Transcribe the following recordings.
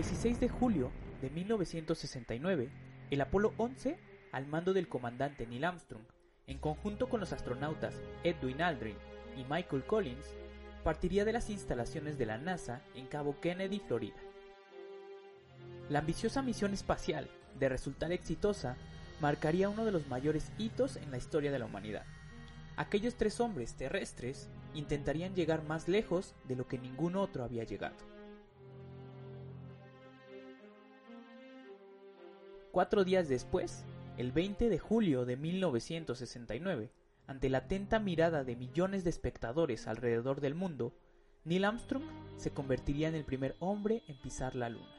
El 16 de julio de 1969, el Apolo 11, al mando del comandante Neil Armstrong, en conjunto con los astronautas Edwin Aldrin y Michael Collins, partiría de las instalaciones de la NASA en Cabo Kennedy, Florida. La ambiciosa misión espacial, de resultar exitosa, marcaría uno de los mayores hitos en la historia de la humanidad. Aquellos tres hombres terrestres intentarían llegar más lejos de lo que ningún otro había llegado. Cuatro días después, el 20 de julio de 1969, ante la atenta mirada de millones de espectadores alrededor del mundo, Neil Armstrong se convertiría en el primer hombre en pisar la Luna.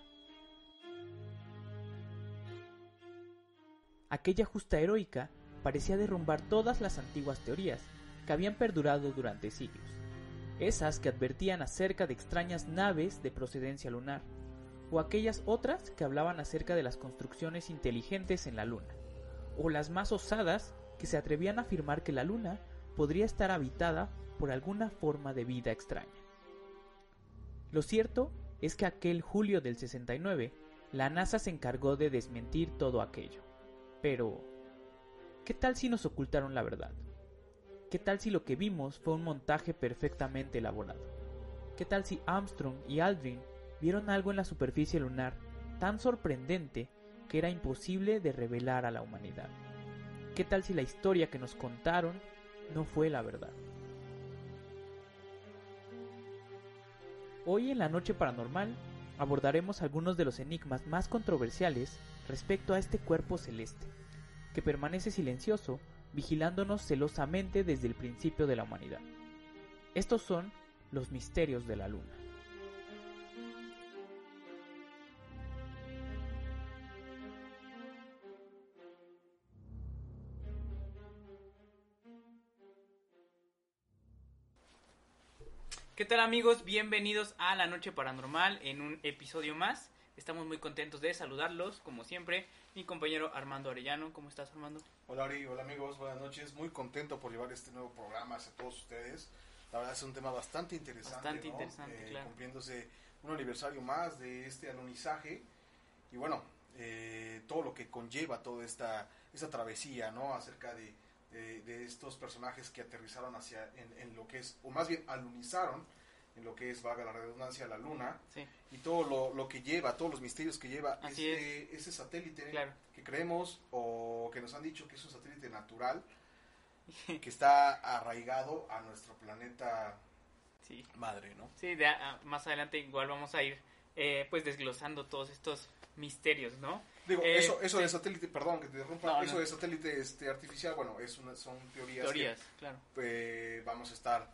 Aquella justa heroica parecía derrumbar todas las antiguas teorías que habían perdurado durante siglos, esas que advertían acerca de extrañas naves de procedencia lunar, o aquellas otras que hablaban acerca de las construcciones inteligentes en la Luna, o las más osadas que se atrevían a afirmar que la Luna podría estar habitada por alguna forma de vida extraña. Lo cierto es que aquel julio del 69, la NASA se encargó de desmentir todo aquello. Pero, ¿qué tal si nos ocultaron la verdad? ¿Qué tal si lo que vimos fue un montaje perfectamente elaborado? ¿Qué tal si Armstrong y Aldrin vieron algo en la superficie lunar tan sorprendente que era imposible de revelar a la humanidad? ¿Qué tal si la historia que nos contaron no fue la verdad? Hoy en la noche paranormal abordaremos algunos de los enigmas más controversiales respecto a este cuerpo celeste, que permanece silencioso, vigilándonos celosamente desde el principio de la humanidad. Estos son los misterios de la luna. ¿Qué tal amigos? Bienvenidos a La Noche Paranormal en un episodio más. Estamos muy contentos de saludarlos, como siempre, mi compañero Armando Arellano. ¿Cómo estás, Armando? Hola, Ari. Hola, amigos. Buenas noches. Muy contento por llevar este nuevo programa a todos ustedes. La verdad es un tema bastante interesante. Bastante ¿no? interesante, Eh, claro. Cumpliéndose un aniversario más de este alunizaje. Y bueno, eh, todo lo que conlleva toda esta, esta travesía, ¿no? Acerca de, de- de estos personajes que aterrizaron hacia, en, en lo que es, o más bien alunizaron, en lo que es, valga la redundancia, la luna. Sí, Y todo lo, lo que lleva, todos los misterios que lleva este, ese satélite claro. que creemos o que nos han dicho que es un satélite natural que está arraigado a nuestro planeta Sí, madre, ¿no? sí de a- a- más adelante igual vamos a ir eh, pues desglosando todos estos misterios, ¿no? Digo, Eh, eso, eso sí. de satélite, perdón que te interrumpa, No, eso no. de satélite este, artificial, bueno, es una, son teorías, Teorías, claro. que eh, vamos a estar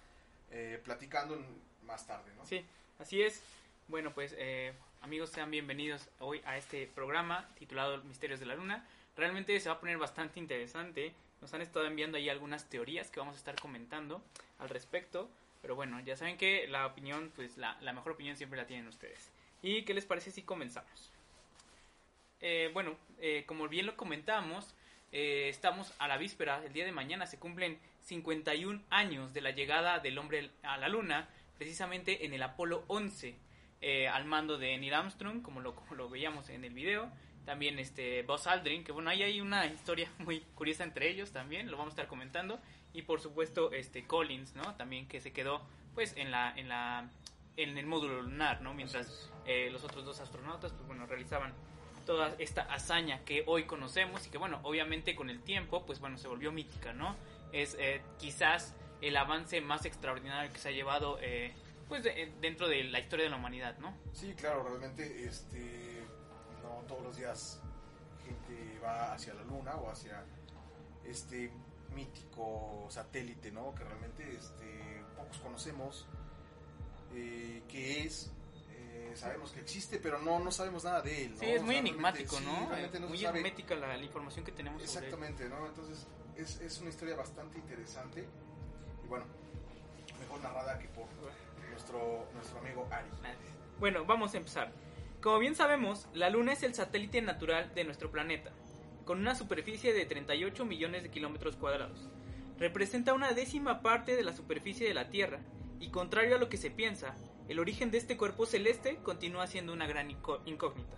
eh, platicando más tarde, ¿no? Sí, así es. Bueno, pues eh, amigos, sean bienvenidos hoy a este programa titulado Misterios de la Luna. Realmente se va a poner bastante interesante. Nos han estado enviando ahí algunas teorías que vamos a estar comentando al respecto. Pero bueno, ya saben que la opinión, pues la, la mejor opinión siempre la tienen ustedes. ¿Y qué les parece si comenzamos? Eh, bueno, eh, como bien lo comentamos, eh, estamos a la víspera, el día de mañana se cumplen 51 años de la llegada del hombre a la luna, precisamente en el Apolo 11, eh, al mando de Neil Armstrong, como lo, como lo veíamos en el video. También este Buzz Aldrin, que bueno, ahí hay una historia muy curiosa entre ellos también, lo vamos a estar comentando. Y por supuesto, este Collins, ¿no? También que se quedó pues en la, en la, en el módulo lunar, ¿no? Mientras eh, los otros dos astronautas, pues bueno, realizaban toda esta hazaña que hoy conocemos y que bueno, obviamente con el tiempo, pues bueno, se volvió mítica, ¿no? Es eh, quizás el avance más extraordinario que se ha llevado, eh, pues de- dentro de la historia de la humanidad, ¿no? Sí, claro, realmente este no todos los días gente va hacia la luna o hacia este mítico satélite, ¿no? Que realmente este pocos conocemos eh, qué es. Eh, sabemos que existe, pero no no sabemos nada de él. ¿no? Sí, es O muy sea, enigmático, ¿no? sí, no muy hermética la, la información que tenemos sobre él. Exactamente, ¿no? Entonces es, es una historia bastante interesante y bueno, mejor narrada que por nuestro, nuestro amigo Ari. Bueno, vamos a empezar. Como bien sabemos, la Luna es el satélite natural de nuestro planeta, con una superficie de 38 millones de kilómetros cuadrados. Representa una décima parte de la superficie de la Tierra, y contrario a lo que se piensa, el origen de este cuerpo celeste continúa siendo una gran incógnita.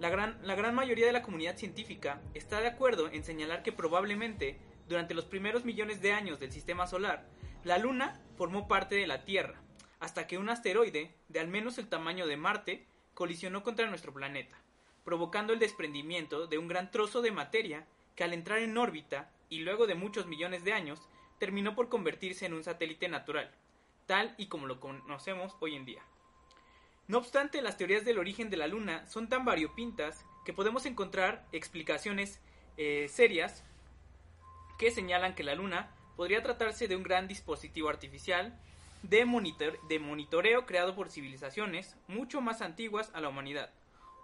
La gran, mayoría de la comunidad científica está de acuerdo en señalar que probablemente, durante los primeros millones de años del sistema solar, la Luna formó parte de la Tierra, hasta que un asteroide, de al menos el tamaño de Marte, colisionó contra nuestro planeta, provocando el desprendimiento de un gran trozo de materia que al entrar en órbita y luego de muchos millones de años, terminó por convertirse en un satélite natural, tal y como lo conocemos hoy en día. No obstante, las teorías del origen de la Luna son tan variopintas que podemos encontrar explicaciones eh, serias que señalan que la Luna podría tratarse de un gran dispositivo artificial de, de monitoreo creado por civilizaciones mucho más antiguas a la humanidad,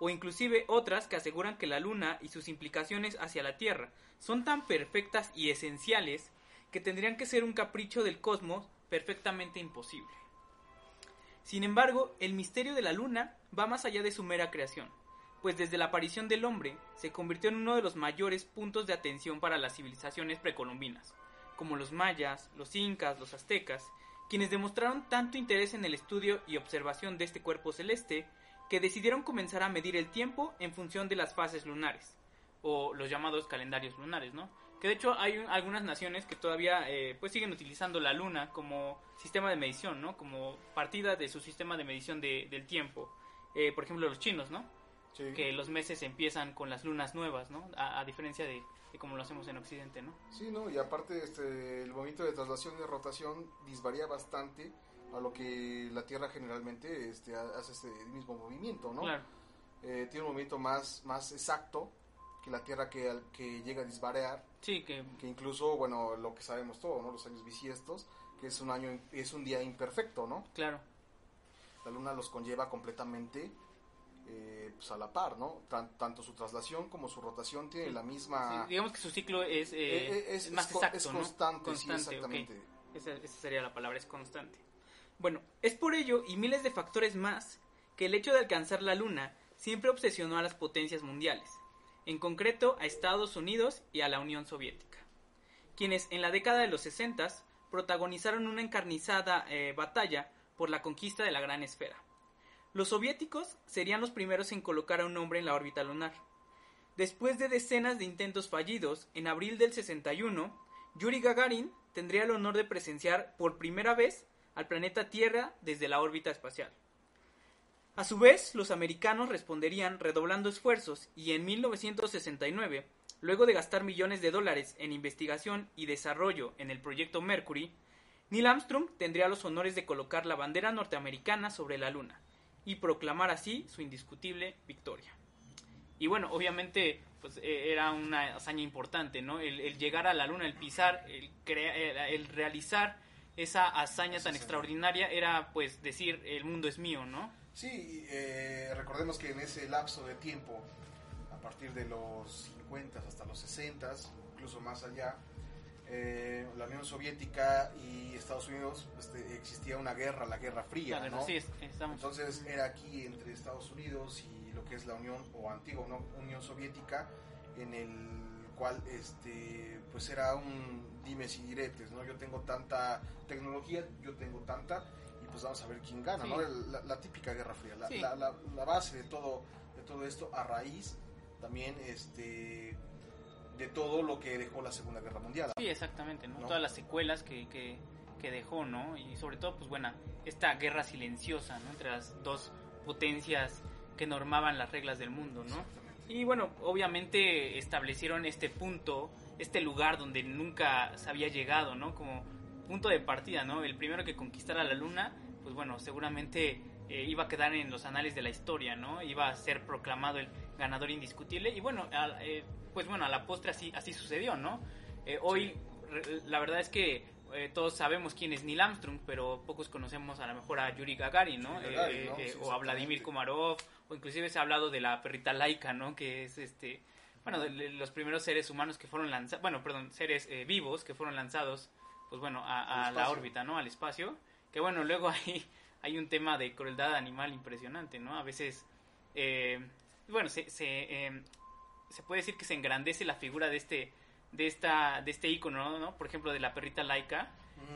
o inclusive otras que aseguran que la Luna y sus implicaciones hacia la Tierra son tan perfectas y esenciales que tendrían que ser un capricho del cosmos perfectamente imposible. Sin embargo, el misterio de la Luna va más allá de su mera creación, pues desde la aparición del hombre se convirtió en uno de los mayores puntos de atención para las civilizaciones precolombinas, como los mayas, los incas, los aztecas, quienes demostraron tanto interés en el estudio y observación de este cuerpo celeste que decidieron comenzar a medir el tiempo en función de las fases lunares, o los llamados calendarios lunares, ¿no? Que de hecho hay algunas naciones que todavía eh, pues siguen utilizando la luna como sistema de medición, ¿no? Como partida de su sistema de medición de, del tiempo. Eh, por ejemplo, los chinos, ¿no? Que los meses empiezan con las lunas nuevas, ¿no? A, diferencia de, como lo hacemos en Occidente, ¿no? Sí, ¿no? Y aparte este, el movimiento de traslación y de rotación disvaría bastante a lo que la Tierra generalmente este, hace este mismo movimiento, ¿no? Claro. Eh, tiene un movimiento más, más exacto que la Tierra que, que llega a disvariar. Sí, que... que incluso, bueno, lo que sabemos todo, ¿no? Los años bisiestos, que es un año, es un día imperfecto, ¿no? Claro. La Luna los conlleva completamente eh, pues a la par, ¿no? tanto su traslación como su rotación tiene la misma... digamos que su ciclo es, eh, eh, es, más exacto, es constante, Sí, exactamente. Esa, esa sería la palabra, es constante. Bueno, es por ello y miles de factores más que el hecho de alcanzar la Luna siempre obsesionó a las potencias mundiales en concreto a Estados Unidos y a la Unión Soviética, quienes en la década de los 60 protagonizaron una encarnizada eh, batalla por la conquista de la gran esfera. Los soviéticos serían los primeros en colocar a un hombre en la órbita lunar. Después de decenas de intentos fallidos, en abril del 61, Yuri Gagarin tendría el honor de presenciar por primera vez al planeta Tierra desde la órbita espacial. A su vez, los americanos responderían redoblando esfuerzos y en 1969, luego de gastar millones de dólares en investigación y desarrollo en el proyecto Mercury, Neil Armstrong tendría los honores de colocar la bandera norteamericana sobre la Luna y proclamar así su indiscutible victoria. Y bueno, obviamente pues e, era una hazaña importante, ¿no? El, llegar a la Luna, el pisar, el, el realizar esa hazaña tan extraordinaria era pues decir el mundo es mío, ¿no? Sí, eh, recordemos que en ese lapso de tiempo, a partir de los 50 hasta los 60, incluso más allá, eh, la Unión Soviética y Estados Unidos este, existía una guerra, la Guerra Fría, ¿no? Sí, Entonces era aquí entre Estados Unidos y lo que es la Unión o antigua Unión Soviética, en el cual este pues era un dimes y diretes, ¿no? Yo tengo tanta tecnología, yo tengo tanta pues vamos a ver quién gana, ¿no? La, típica Guerra Fría, la, base de todo, de todo esto a raíz también este de todo lo que dejó la Segunda Guerra Mundial. Sí, exactamente, ¿no? Todas las secuelas que, que, dejó, ¿no? Y sobre todo, pues bueno, esta guerra silenciosa, ¿no? Entre las dos potencias que normaban las reglas del mundo, ¿no? Y bueno, obviamente establecieron este punto, este lugar donde nunca se había llegado, ¿no? Como punto de partida, ¿no? El primero que conquistara la luna, pues bueno, seguramente eh, iba a quedar en los anales de la historia, ¿no? Iba a ser proclamado el ganador indiscutible y bueno, eh, pues bueno, a la postre así, así sucedió, ¿no? Eh, hoy la verdad es que todos sabemos quién es Neil Armstrong, pero pocos conocemos a lo mejor a Yuri Gagarin, ¿no? o a Vladimir Komarov, o inclusive se ha hablado de la perrita laica, ¿no? Que es este, bueno, de los primeros seres humanos que fueron lanzados, bueno, perdón, seres vivos que fueron lanzados pues bueno, a, la órbita, ¿no? Al espacio. Que bueno, luego hay, hay un tema de crueldad animal impresionante, ¿no? A veces, eh, bueno, se, se, em, se, puede decir que se engrandece la figura de este, de esta, de este ícono, ¿no? Por ejemplo, de la perrita laica,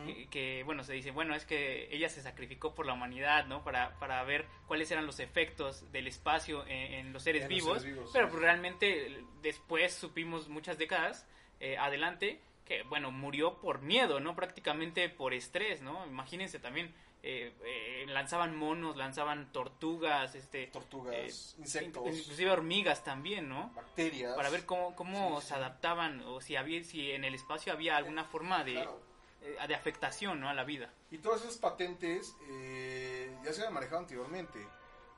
que, que, bueno, se dice, bueno, es que ella se sacrificó por la humanidad, ¿no? Para, para ver cuáles eran los efectos del espacio en, en los seres En los vivos, seres vivos, pero sí. pues, realmente después supimos muchas décadas eh, adelante que, bueno, murió por miedo, ¿no? Prácticamente por estrés, ¿no? Imagínense también, eh, eh, lanzaban monos, lanzaban tortugas, este... Tortugas, eh, insectos, Inclusive hormigas también, ¿no? bacterias. Para ver cómo, cómo Sí, se sí. adaptaban o si había si en el espacio había alguna forma de, Claro. eh, de afectación ¿no? a la vida. Y todas esas patentes eh, ya se habían manejado anteriormente.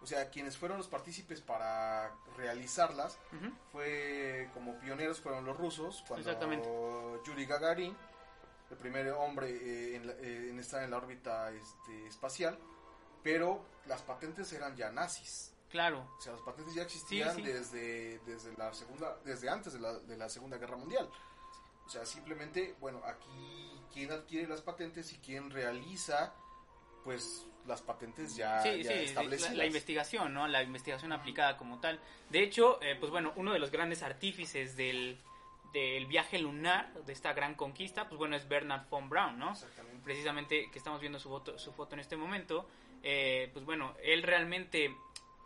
O sea, quienes fueron los partícipes para realizarlas fue como pioneros fueron los rusos cuando. Yuri Gagarin, el primer hombre eh, en, eh, en estar en la órbita este, espacial, pero las patentes eran ya nazis. Claro, O sea, las patentes ya existían sí. desde desde la segunda desde antes de la, de la Segunda Guerra Mundial. O sea, simplemente, bueno, aquí quien adquiere las patentes y quien realiza pues las patentes ya, sí, ya sí, la, establecidas. la investigación, ¿no? La investigación aplicada como tal. De hecho, eh, pues bueno, uno de los grandes artífices del, del viaje lunar, de esta gran conquista, pues bueno, es Bernard von Braun, ¿no? Exactamente. precisamente que estamos viendo su foto, su foto en este momento, eh, pues bueno, él realmente,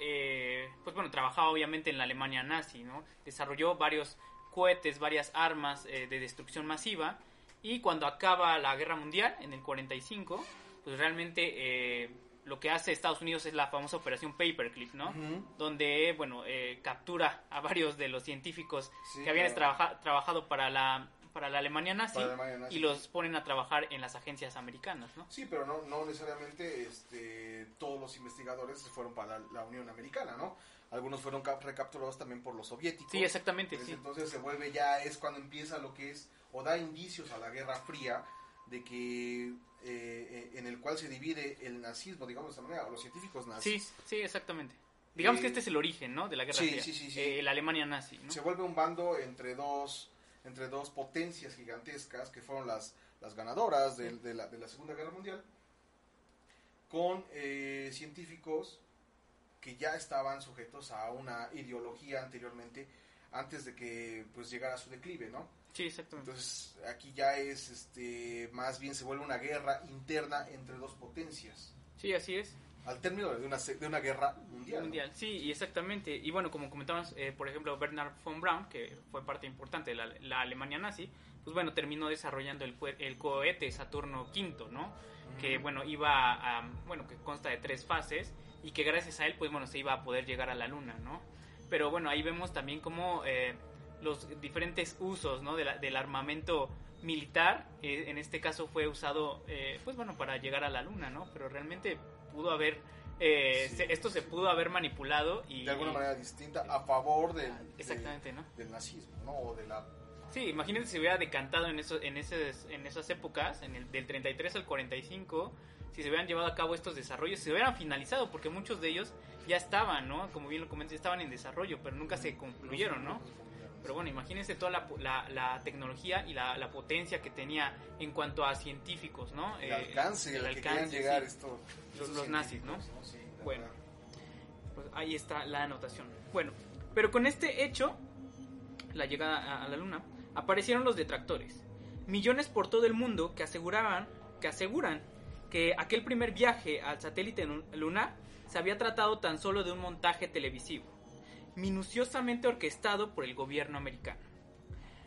eh, pues bueno, trabajaba obviamente en la Alemania nazi, ¿no? Desarrolló varios cohetes, varias armas eh, de destrucción masiva y cuando acaba la guerra mundial en el 45, pues realmente eh, lo que hace Estados Unidos es la famosa operación Paperclip, ¿no? Donde, bueno, eh, captura a varios de los científicos Sí, que habían claro. trabaja- trabajado para la, para la Alemania nazi, Alemania y los ponen a trabajar en las agencias americanas, ¿no? Sí, pero no, no necesariamente este, todos los investigadores se fueron para la, la Unión Americana, ¿no? Algunos fueron cap- recapturados también por los soviéticos. Sí, exactamente, Pues sí. Entonces se vuelve ya, es cuando empieza lo que es, o da indicios a la Guerra Fría, de que eh, eh, en el cual se divide el nazismo, digamos de esta manera, o los científicos Sí, nazis. sí, exactamente. Digamos Eh, que este es el origen, ¿no? De la Guerra sí, Fría. sí, sí, sí. Eh, la Alemania nazi, ¿no? Se vuelve un bando entre dos, entre dos potencias gigantescas que fueron las, las ganadoras de, de la, de la Segunda Guerra Mundial, con eh, científicos que ya estaban sujetos a una ideología anteriormente, antes de que pues llegara su declive, ¿no? Sí, exactamente. Entonces aquí ya es, este, más bien se vuelve una guerra interna entre dos potencias, Sí, así es. al término de una, de una guerra mundial. sí, y exactamente. Y bueno, como comentábamos, eh, por ejemplo, Bernard von Braun, que fue parte importante de la, la Alemania nazi, pues bueno, terminó desarrollando el, el cohete Saturno V, ¿no? Que bueno, iba a, bueno, que consta de tres fases y que gracias a él, pues bueno, se iba a poder llegar a la Luna, ¿no? Pero bueno, ahí vemos también cómo eh, los diferentes usos, ¿no? de la- del armamento militar, eh, en este caso fue usado, eh, pues bueno, para llegar a la Luna, ¿no? Pero realmente pudo haber, eh, Sí, se- esto se pudo haber manipulado y... de alguna manera distinta a favor del, Exactamente, ¿no? del nazismo, ¿no? O de la Sí, imagínense si se hubiera decantado en, eso, en, esos, en esas épocas, en el, del 33 al 45, si se hubieran llevado a cabo estos desarrollos, se hubieran finalizado, porque muchos de ellos ya estaban, ¿no? Como bien lo comenté, estaban en desarrollo, pero nunca se concluyeron, ¿no? Pero bueno, imagínense toda la, la, la tecnología y la, la potencia que tenía en cuanto a científicos, ¿no? el Eh, alcance el al que alcance, llegar sí. estos, Los- los nazis, ¿no? científicos, Sí, Bueno. verdad. Pues ahí está la anotación. Bueno, pero con este hecho, la llegada a, la luna, aparecieron los detractores. Millones por todo el mundo que aseguraban, que aseguran que aquel primer viaje al satélite lunar se había tratado tan solo de un montaje televisivo, minuciosamente orquestado por el gobierno americano.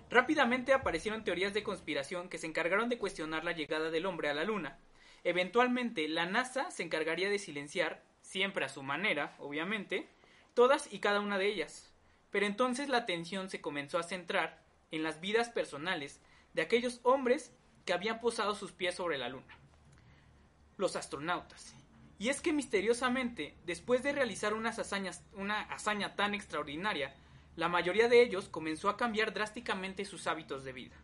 Rápidamente aparecieron teorías de conspiración que se encargaron de cuestionar la llegada del hombre a la luna. Eventualmente, la NASA se encargaría de silenciar, siempre a su manera, obviamente, todas y cada una de ellas. Pero entonces la atención se comenzó a centrar en las vidas personales de aquellos hombres que habían posado sus pies sobre la luna. Los astronautas. Y es que misteriosamente, después de realizar una hazaña tan extraordinaria, la mayoría de ellos comenzó a cambiar drásticamente sus hábitos de vida.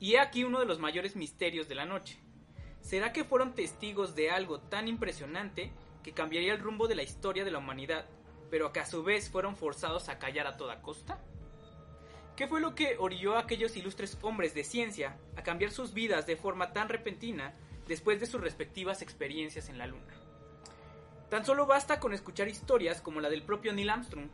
Y he aquí uno de los mayores misterios de la noche. ¿Será que fueron testigos de algo tan impresionante que cambiaría el rumbo de la historia de la humanidad, pero que a su vez fueron forzados a callar a toda costa? ¿Qué fue lo que orilló a aquellos ilustres hombres de ciencia a cambiar sus vidas de forma tan repentina después de sus respectivas experiencias en la Luna? Tan solo basta con escuchar historias como la del propio Neil Armstrong,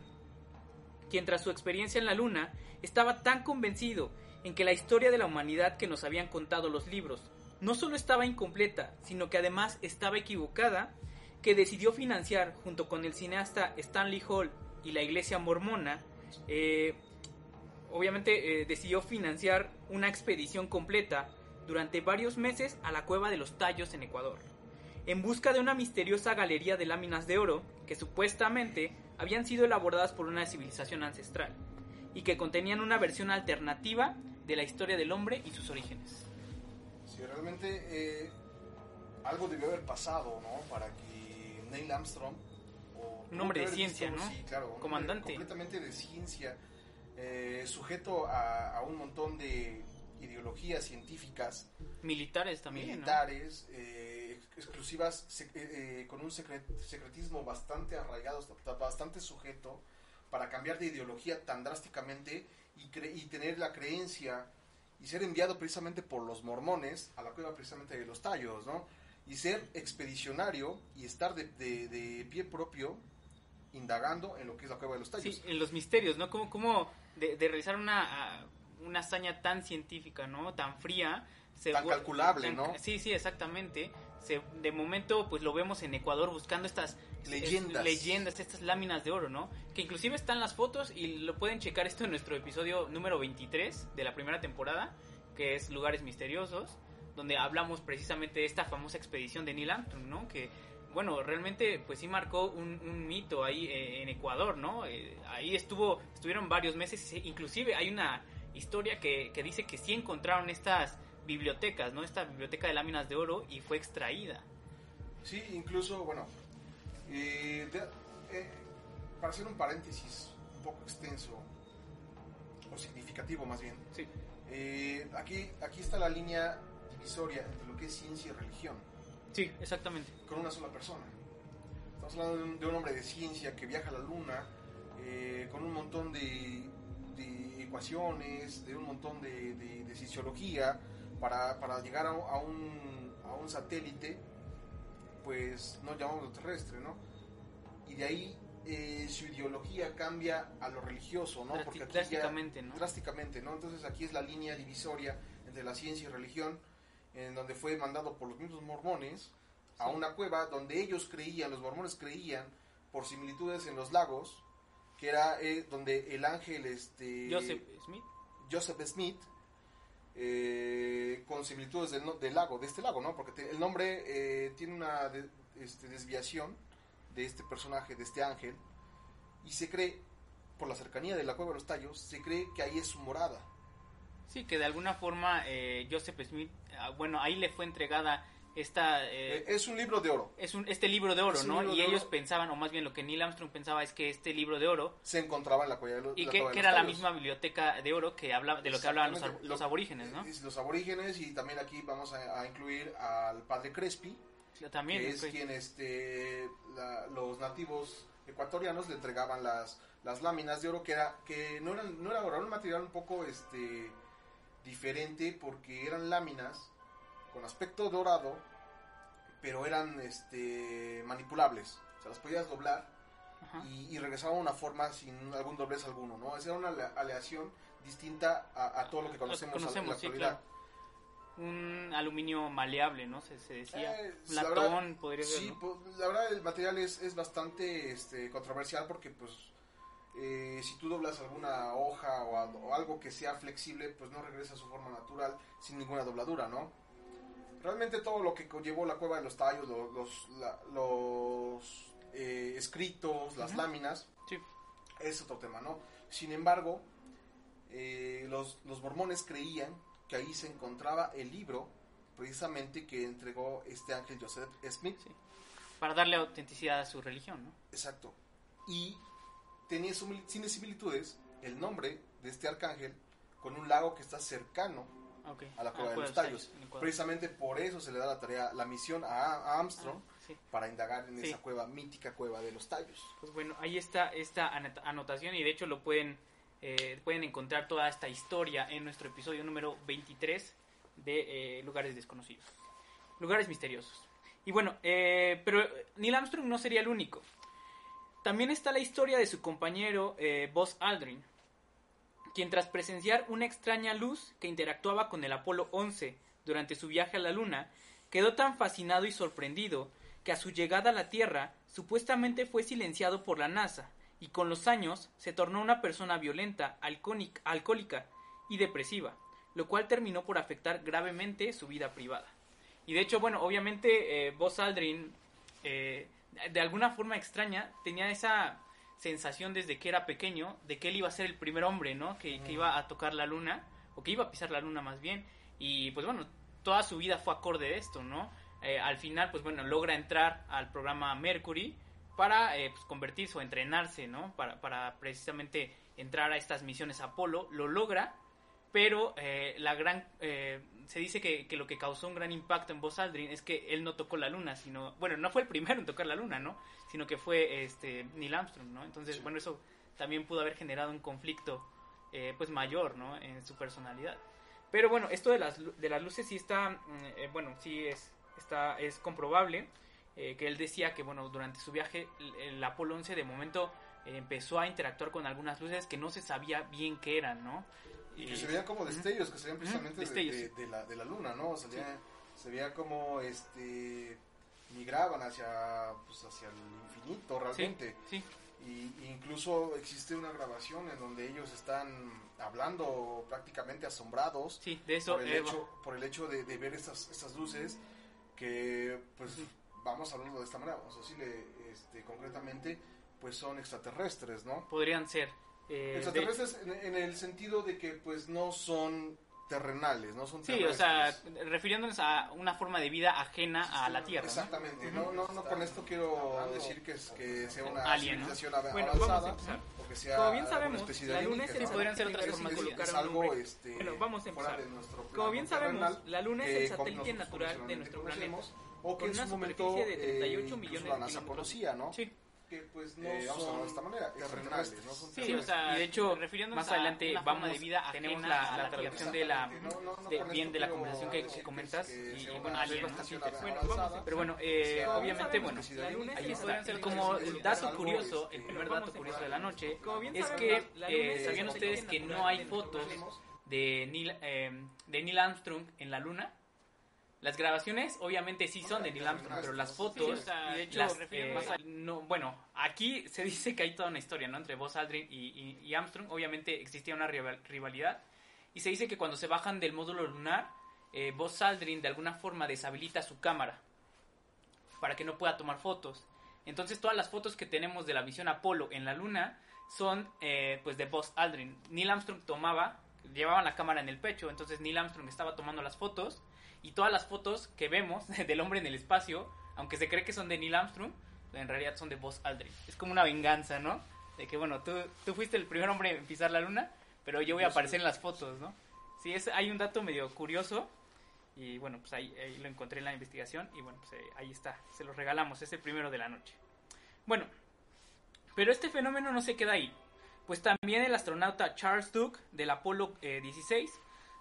quien tras su experiencia en la Luna estaba tan convencido en que la historia de la humanidad que nos habían contado los libros no solo estaba incompleta, sino que además estaba equivocada, que decidió financiar junto con el cineasta Stanley Hall y la iglesia mormona, eh, obviamente eh, decidió financiar una expedición completa durante varios meses a la cueva de los Tallos en Ecuador, en busca de una misteriosa galería de láminas de oro que supuestamente habían sido elaboradas por una civilización ancestral y que contenían una versión alternativa de la historia del hombre y sus orígenes. Sí, realmente eh, algo debió haber pasado, ¿no? Para que Neil Armstrong... O, Un hombre de ciencia, visto- ¿no? Sí, claro. Comandante. Completamente de ciencia, eh, sujeto a, a un montón de ideologías científicas, Militares también, ¿no? militares, eh, ex- exclusivas, sec- eh, eh, con un secret- secretismo bastante arraigado, bastante sujeto, para cambiar de ideología tan drásticamente y, cre- y tener la creencia y ser enviado precisamente por los mormones a la cueva precisamente de los tallos, ¿no? Y ser expedicionario y estar de, de- de pie propio indagando en lo que es la cueva de los tallos. Sí, en los misterios, ¿no? Como, como de, de realizar una, ah, una hazaña tan científica, ¿no? Tan fría. se Tan calculable, tan- ¿no? Sí, sí, exactamente. Se, de momento, pues lo vemos en Ecuador buscando estas Leyendas. es- leyendas, estas láminas de oro, ¿no? Que inclusive están las fotos y lo pueden checar esto en nuestro episodio número 23 de la primera temporada, que es Lugares Misteriosos, donde hablamos precisamente de esta famosa expedición de Neil Armstrong, ¿no? Que bueno, realmente pues sí marcó un, un mito ahí eh, en Ecuador, ¿no? Eh, ahí estuvo, estuvieron varios meses, y inclusive hay una historia que, que dice que sí encontraron estas bibliotecas, ¿no? Esta biblioteca de láminas de oro y fue extraída. Sí, incluso, bueno, eh, de- eh, para hacer un paréntesis un poco extenso, o significativo más bien, Sí, eh, aquí, aquí está la línea divisoria entre lo que es ciencia y religión, sí, exactamente. con una sola persona. Estamos hablando de un, de un hombre de ciencia que viaja a la luna, con un montón de, de ecuaciones, de un montón de, de, de cienciología, para, para llegar a, a un, a un satélite, pues no llamamos terrestre, ¿no? Y de ahí eh, su ideología cambia a lo religioso, ¿no? Porque aquí ya- drásticamente, ¿no? drásticamente, ¿no? Entonces aquí es la línea divisoria entre la ciencia y religión, en donde fue mandado por los mismos mormones a una cueva donde ellos creían, los mormones creían, por similitudes en los lagos, que era eh, donde el ángel, este, Joseph Smith. Joseph Smith, eh, con similitudes del, lago, de este lago, ¿no? Porque te- el nombre eh, tiene una de- este, desviación de este personaje, de este ángel, y se cree, por la cercanía de la cueva de los tallos, se cree que ahí es su morada. Sí, que de alguna forma eh, Joseph Smith, ah, bueno, ahí le fue entregada esta... eh, Eh, es un libro de oro. es un, este libro de oro, ¿no? libro Y ellos oro. pensaban, o más bien lo que Neil Armstrong pensaba es que este libro de oro Se encontraba en la cueva de, lo- y la que, los era la misma biblioteca de oro que habla de lo que hablaban los, los Lo- aborígenes, ¿no? Los aborígenes y también aquí vamos a, a incluir al padre Crespi, También. que es quien este, la- los nativos ecuatorianos le entregaban las, las láminas de oro que era que no eran no era oro, era un material un poco este diferente porque eran láminas con aspecto dorado pero eran este manipulables o sea las podías doblar y, y regresaban a una forma sin algún doblez alguno no esa era una ale- aleación distinta a, a todo lo que conocemos, en la conocemos, sí, actualidad claro. Un aluminio maleable, ¿no? Se, se decía. Eh, la Latón, verdad, podría ser. Sí, ¿no? pues, la verdad el material es, es bastante este, controversial porque pues eh, si tú doblas alguna hoja o algo que sea flexible, pues no regresa a su forma natural sin ninguna dobladura, ¿no? Realmente todo lo que llevó la cueva de los tallos, lo- los, la- los eh, escritos, las láminas, Sí. es otro tema, ¿no? Sin embargo, eh, los, los mormones creían que ahí se encontraba el libro precisamente que entregó este ángel Joseph Smith. Sí. Para darle autenticidad a su religión, ¿no? Exacto. Y tenía tiene similitudes el nombre de este arcángel con un lago que está cercano A la Ah, cueva de Cueva los de tallos. Precisamente por eso se le da la tarea, la misión a, Armstrong Ah, sí. para indagar en Sí. esa cueva, mítica cueva de los tallos. Pues bueno, ahí está esta anot- anotación y de hecho lo pueden eh, pueden encontrar toda esta historia en nuestro episodio número 23 de eh, Lugares Desconocidos. Lugares misteriosos. Y bueno, eh, pero Neil Armstrong no sería el único. También está la historia de su compañero eh, Buzz Aldrin, quien tras presenciar una extraña luz que interactuaba con el Apolo 11 durante su viaje a la Luna, quedó tan fascinado y sorprendido que a su llegada a la Tierra supuestamente fue silenciado por la NASA y con los años se tornó una persona violenta, alcohólica y depresiva, lo cual terminó por afectar gravemente su vida privada. Y de hecho, bueno, obviamente eh, Buzz Aldrin, eh, de alguna forma extraña, tenía esa sensación desde que era pequeño de que él iba a ser el primer hombre, ¿no? Que, iba a tocar la luna, o que iba a pisar la luna más bien. Y pues bueno, toda su vida fue acorde de esto, ¿no? Eh, al final, pues bueno, logra entrar al programa Mercury para eh, pues, convertirse o entrenarse, ¿no? Para, para precisamente entrar a estas misiones Apolo. Lo logra, pero eh, la gran eh, se dice que, que, lo que causó un gran impacto en Buzz Aldrin es que él no tocó la luna, sino bueno, no fue el primero en tocar la luna, ¿no? Sino que fue este Neil Armstrong, ¿no? Entonces, bueno, eso también pudo haber generado un conflicto eh, pues mayor, ¿no? En su personalidad. Pero bueno, esto de las de las luces sí está mm, bueno, sí es está es comprobable que él decía que bueno, durante su viaje el, el Apolo 11 de momento empezó a interactuar con algunas luces que no se sabía bien qué eran, ¿no? Y que se veían como destellos, que se veían precisamente de, la, de la luna, ¿no? Se veía como este migraban hacia, pues, hacia el infinito realmente. Sí, Y, incluso existe una grabación en donde ellos están hablando prácticamente asombrados sí, de eso, por el hecho, por el hecho de, ver estas, estas luces que pues vamos a hablarlo de esta manera, vamos a decirle este, concretamente pues son extraterrestres, ¿no? Podrían ser. Eh, extraterrestres en, el sentido de que pues no son terrenales, no son Sí, o sea, refiriéndonos a una forma de vida ajena a la Tierra. Exactamente, no, no, no, con esto quiero decir que, es, que sea una Alien, civilización ¿no? bueno, avanzada, o que sea Como bien sabemos, la Luna es el, podrían ser otras formas de colocar es algo, este, bueno, vamos a empezar. Como bien sabemos, la Luna es el satélite natural de nuestro planeta. O que con una superficie de 38 millones de kilómetros. conocía, ¿no? Sí que pues no eh, son de esta manera, terrenales, no son Sí, o sea, y de hecho, refiriéndonos más adelante vamos de vida tenemos la, la traducción de la de, bien de la conversación que, comentas y, bueno, es bastante bueno, pero bueno, eh, obviamente bueno, ahí está. Como el dato curioso, el primer dato curioso de la noche es que eh, sabían ustedes que no hay fotos de Neil, eh, de Neil Armstrong en la luna las grabaciones obviamente sí son de Neil Armstrong, pero las fotos, de hecho, eh, no, bueno, aquí se dice que hay toda una historia, ¿no? Entre Buzz Aldrin y, Armstrong, obviamente existía una rivalidad, y se dice que cuando se bajan del módulo lunar, eh, Buzz Aldrin de alguna forma deshabilita su cámara para que no pueda tomar fotos. Entonces todas las fotos que tenemos de la misión Apolo en la Luna son eh, pues de Buzz Aldrin. Neil Armstrong tomaba, llevaba la cámara en el pecho, entonces Neil Armstrong estaba tomando las fotos y todas las fotos que vemos del hombre en el espacio, aunque se cree que son de Neil Armstrong, en realidad son de Buzz Aldrin. Es como una venganza, ¿no? De que, bueno, tú, tú fuiste el primer hombre en pisar la luna, pero yo voy a aparecer en las fotos, ¿no? Sí, es, hay un dato medio curioso y bueno, pues ahí, lo encontré en la investigación y bueno, pues eh, ahí está, se lo regalamos, es el primero de la noche. Bueno, pero este fenómeno no se queda ahí, pues también el astronauta Charles Duke del Apolo 16, eh,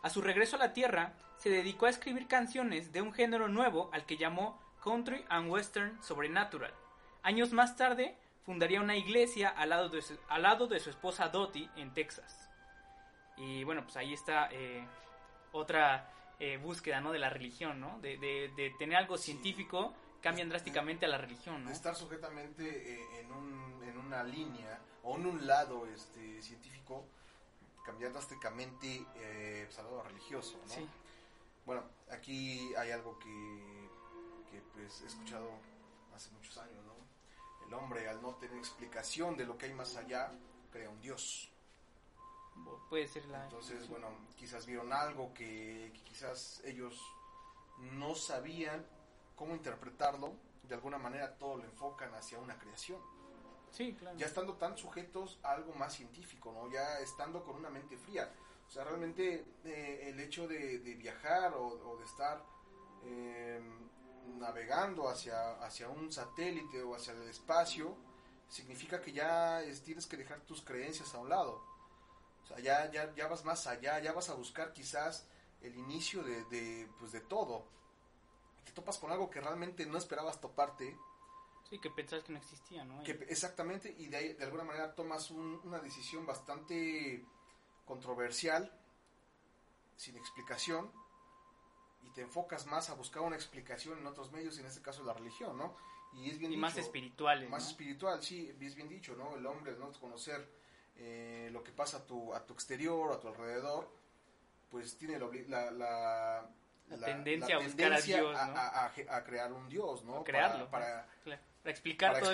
a su regreso a la Tierra, se dedicó a escribir canciones de un género nuevo al que llamó Country and Western Sobrenatural. Años más tarde, fundaría una iglesia al lado de su, al lado de su esposa Dottie en Texas. Y bueno, pues ahí está eh, otra eh, búsqueda ¿no? de la religión, ¿no? De, de, tener algo científico, cambian drásticamente a la religión, ¿no? De estar sujetamente eh, en, un, en una línea o en un lado este, científico, cambiar drásticamente eh, pues, al lado religioso, ¿no? Sí. Bueno, aquí hay algo que, pues he escuchado hace muchos años, ¿no? El hombre al no tener explicación de lo que hay más allá, crea un Dios. Puede ser la... Entonces, bueno, quizás vieron algo que, quizás ellos no sabían cómo interpretarlo, de alguna manera todo lo enfocan hacia una creación. Sí, claro. Ya estando tan sujetos a algo más científico, ¿no? Ya estando con una mente fría. O sea, realmente eh, el hecho de, viajar o, de estar em, navegando hacia, hacia un satélite o hacia el espacio significa que ya tienes que dejar tus creencias a un lado. O sea, ya, ya, ya vas más allá, ya vas a buscar quizás el inicio de, de, pues de todo. Te topas con algo que realmente no esperabas toparte. Sí, que pensabas que no existía, ¿no? Que, exactamente, y de, de alguna manera tomas una decisión bastante controversial, sin explicación, y te enfocas más a buscar una explicación en otros medios, en este caso la religión, ¿no? Y es bien más espiritual. Más espiritual, sí, es bien dicho, ¿no? El hombre, ¿no? Conocer eh, lo que pasa a tu, a tu exterior, a tu alrededor, pues tiene la, la, tendencia a buscar a Dios, a, crear un Dios, ¿no? crearlo. Para, explicar todo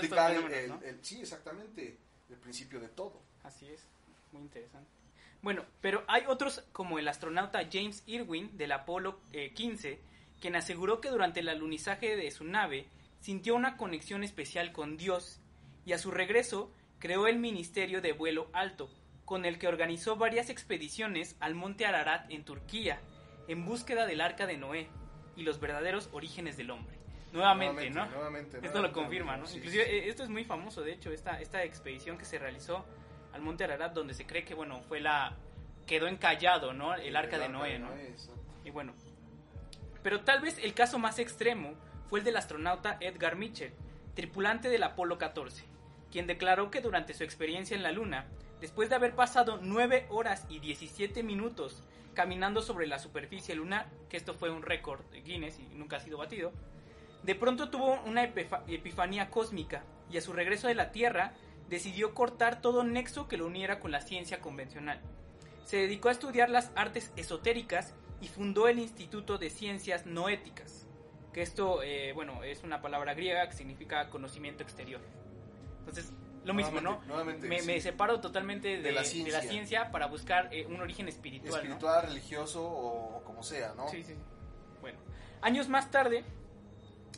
Sí, exactamente, el principio de todo. Así es, muy interesante. Bueno, pero hay otros como el astronauta James Irwin del Apolo 15, eh, quien aseguró que durante el alunizaje de su nave sintió una conexión especial con Dios y a su regreso creó el Ministerio de Vuelo Alto, con el que organizó varias expediciones al monte Ararat en Turquía, en búsqueda del arca de Noé y los verdaderos orígenes del hombre. Nuevamente, ¿no? esto lo confirma, ¿no? Inclusive eh, esto es muy famoso, de hecho, esta, esta expedición que se realizó al monte Ararat, donde se cree que, bueno, fue la... quedó encallado, ¿no? El arca de Noé, ¿no? Y bueno, pero tal vez el caso más extremo fue el del astronauta Edgar Mitchell, tripulante del Apolo 14, quien declaró que durante su experiencia en la Luna, después de haber pasado 9 horas y 17 minutos caminando sobre la superficie lunar, que esto fue un récord de Guinness y nunca ha sido batido, de pronto tuvo una epifanía cósmica y a su regreso de la Tierra decidió cortar todo nexo que lo uniera con la ciencia convencional. Se dedicó a estudiar las artes esotéricas y fundó el Instituto de Ciencias Noéticas, que esto, eh, bueno, es una palabra griega que significa conocimiento exterior. Entonces, lo mismo, ¿no? me, separo totalmente de, la ciencia para buscar eh, un origen espiritual. Espiritual, religioso o, como sea, ¿no? Sí, sí. Bueno, años más tarde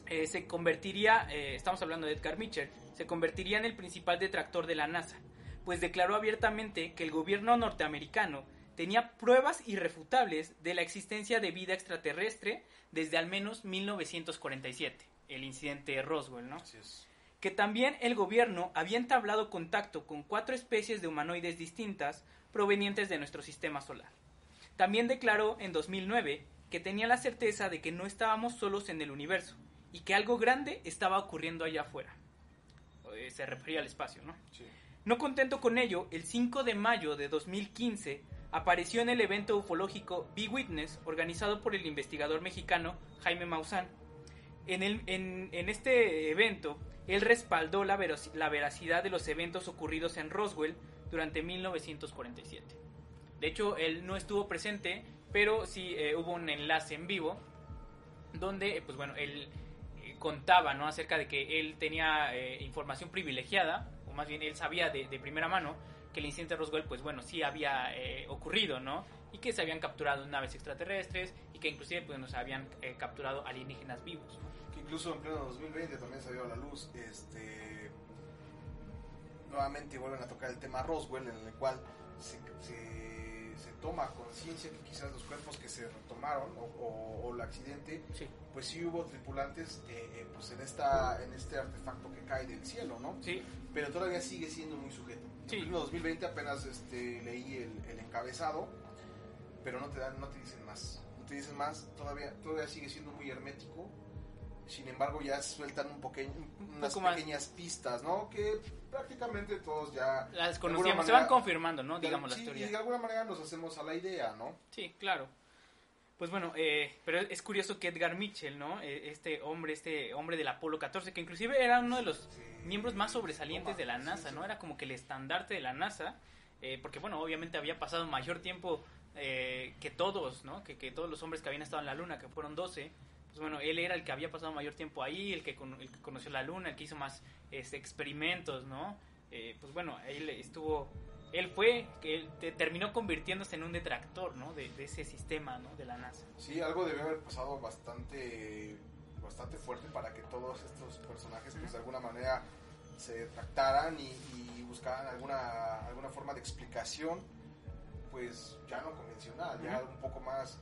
eh, se convertiría, estamos hablando de Edgar Mitchell, se convertiría en el principal detractor de la NASA, pues declaró abiertamente que el gobierno norteamericano tenía pruebas irrefutables de la existencia de vida extraterrestre desde al menos 1947, el incidente de Roswell, ¿no? Que también el gobierno había entablado contacto con cuatro especies de humanoides distintas provenientes de nuestro sistema solar. También declaró en 2009 que tenía la certeza de que no estábamos solos en el universo y que algo grande estaba ocurriendo allá afuera. Eh, se refería al espacio, ¿no? No contento con ello, el 5 de mayo de 2015 apareció en el evento ufológico Be Witness, organizado por el investigador mexicano Jaime Maussan. En, el, en, este evento, él respaldó la, la veracidad de los eventos ocurridos en Roswell durante 1947. De hecho, él no estuvo presente, pero sí eh, hubo un enlace en vivo donde, pues bueno, él eh, contaba, ¿no? Acerca de que él tenía eh, información privilegiada, o más bien él sabía de, primera mano que el incidente de Roswell, pues bueno, sí había eh, ocurrido, ¿no? Y que se habían capturado naves extraterrestres y que inclusive pues nos habían eh, capturado alienígenas vivos. Que incluso en pleno 2020 también salió a la luz, este, nuevamente vuelven a tocar el tema Roswell, en el cual se, se, toma conciencia que quizás los cuerpos que se retomaron o, o, el accidente, pues sí hubo tripulantes eh, pues en, esta, en este artefacto que cae del cielo, ¿no? Sí. Pero todavía sigue siendo muy sujeto Sí. En 2020 apenas este, leí el, encabezado, pero no te dan, no te dicen más. No te dicen más, todavía, todavía sigue siendo muy hermético. Sin embargo, ya sueltan un unas pequeñas pistas, ¿no? Que prácticamente todos ya... Las conocíamos, se van confirmando, ¿no? Digamos la teoría. Y de alguna manera nos hacemos a la idea, ¿no? Sí, claro. Pues bueno, eh, pero es curioso que Edgar Mitchell, ¿no? Eh, este hombre, este hombre del Apolo 14, que inclusive era uno de los miembros más sobresalientes de la NASA, ¿no? Era como que el estandarte de la NASA, eh, porque bueno, obviamente había pasado mayor tiempo eh, que todos, ¿no? Que, que, todos los hombres que habían estado en la Luna, que fueron 12, pues bueno, él era el que había pasado mayor tiempo ahí, el que, el que conoció la Luna, el que hizo más este, experimentos, ¿no? Eh, pues bueno, él estuvo, él fue, que él terminó convirtiéndose en un detractor, ¿no? De, de, ese sistema, ¿no? De la NASA. Sí, algo debe haber pasado bastante bastante fuerte para que todos estos personajes pues de alguna manera se trataran y, buscaran alguna, alguna forma de explicación pues ya no convencional, ya un poco más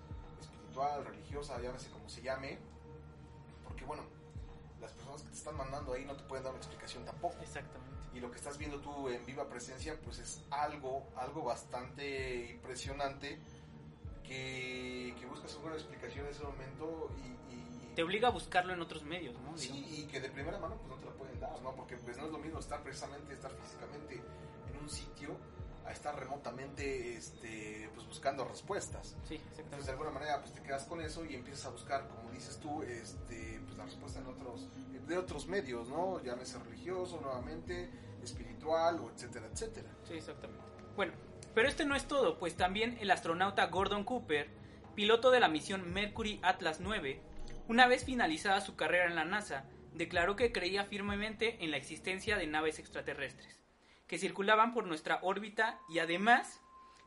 espiritual, religiosa, llámese como se llame, porque bueno, las personas que te están mandando ahí no te pueden dar una explicación tampoco. Exactamente. Y lo que estás viendo tú en viva presencia, pues es algo, algo bastante impresionante que, que buscas una explicación en ese momento y, te obliga a buscarlo en otros medios, ¿no? Sí, y que de primera mano pues no te lo pueden dar, ¿no? Porque pues no es lo mismo estar precisamente, estar físicamente en un sitio a estar remotamente este, pues buscando respuestas. Sí, Entonces de exactamente. alguna manera pues te quedas con eso y empiezas a buscar, como dices tú, este, pues la respuesta en otros, de otros medios, ¿no? Llámese religioso nuevamente, espiritual o etcétera, etcétera. Sí, exactamente. Bueno, pero este no es todo, pues también el astronauta Gordon Cooper, piloto de la misión Mercury Atlas 9, una vez finalizada su carrera en la NASA, declaró que creía firmemente en la existencia de naves extraterrestres, que circulaban por nuestra órbita y además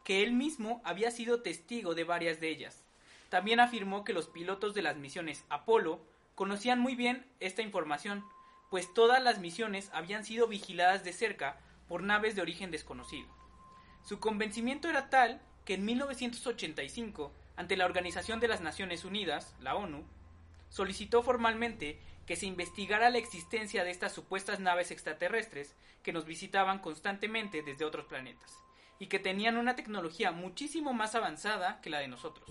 que él mismo había sido testigo de varias de ellas. También afirmó que los pilotos de las misiones Apolo conocían muy bien esta información, pues todas las misiones habían sido vigiladas de cerca por naves de origen desconocido. Su convencimiento era tal que en 1985, ante la Organización de las Naciones Unidas, la ONU, solicitó formalmente que se investigara la existencia de estas supuestas naves extraterrestres que nos visitaban constantemente desde otros planetas y que tenían una tecnología muchísimo más avanzada que la de nosotros.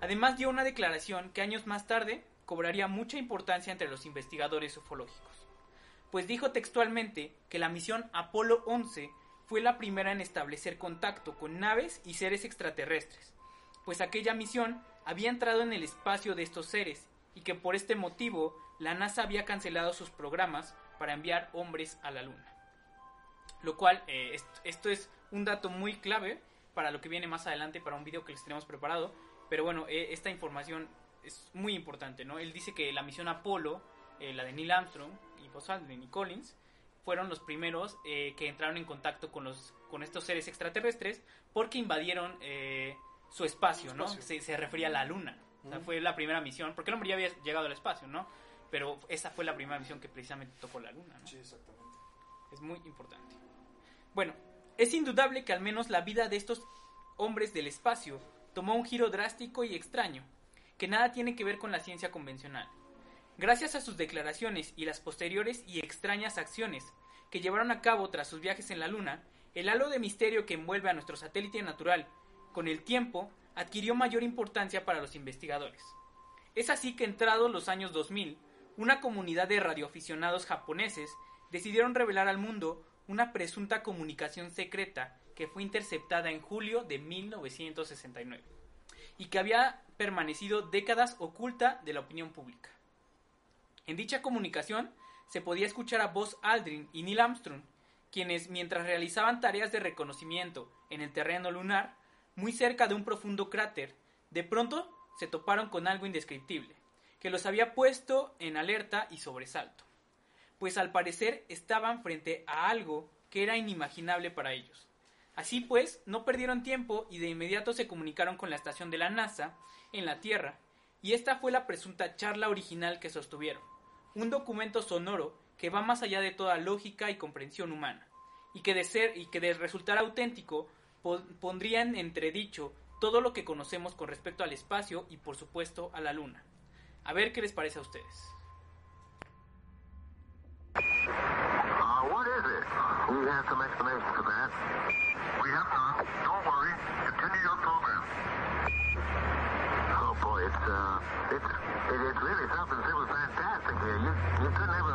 Además dio una declaración que años más tarde cobraría mucha importancia entre los investigadores ufológicos, pues dijo textualmente que la misión Apolo 11 fue la primera en establecer contacto con naves y seres extraterrestres, pues aquella misión había entrado en el espacio de estos seres y que por este motivo la NASA había cancelado sus programas para enviar hombres a la Luna. Lo cual, eh, est- esto es un dato muy clave para lo que viene más adelante, para un video que les tenemos preparado. Pero bueno, eh, esta información es muy importante, ¿no? Él dice que la misión Apolo, eh, la de Neil Armstrong y Buzz Aldrin y Collins, fueron los primeros eh, que entraron en contacto con los con estos seres extraterrestres porque invadieron su espacio, ¿no? Se, se refería a la Luna. O sea, fue la primera misión, porque el hombre ya había llegado al espacio, ¿no? Pero esa fue la primera misión que precisamente tocó la Luna, ¿no? Sí, exactamente. Es muy importante. Bueno, es indudable que al menos la vida de estos hombres del espacio tomó un giro drástico y extraño, que nada tiene que ver con la ciencia convencional. Gracias a sus declaraciones y las posteriores y extrañas acciones que llevaron a cabo tras sus viajes en la Luna, el halo de misterio que envuelve a nuestro satélite natural, con el tiempo, adquirió mayor importancia para los investigadores. Es así que entrados los años 2000, una comunidad de radioaficionados japoneses decidieron revelar al mundo una presunta comunicación secreta que fue interceptada en julio de 1969 y que había permanecido décadas oculta de la opinión pública. En dicha comunicación se podía escuchar a Buzz Aldrin y Neil Armstrong, quienes mientras realizaban tareas de reconocimiento en el terreno lunar, muy cerca de un profundo cráter, de pronto se toparon con algo indescriptible, que los había puesto en alerta y sobresalto, pues al parecer estaban frente a algo que era inimaginable para ellos. Así pues, no perdieron tiempo y de inmediato se comunicaron con la estación de la NASA en la Tierra, y esta fue la presunta charla original que sostuvieron, un documento sonoro que va más allá de toda lógica y comprensión humana, y que de ser y que de resultar auténtico po- pondría en entredicho todo lo que conocemos con respecto al espacio y por supuesto a la luna. A ver qué les parece a ustedes. It? Have have it's uh, it's it, it's really something fantastic. You you couldn't ever imagine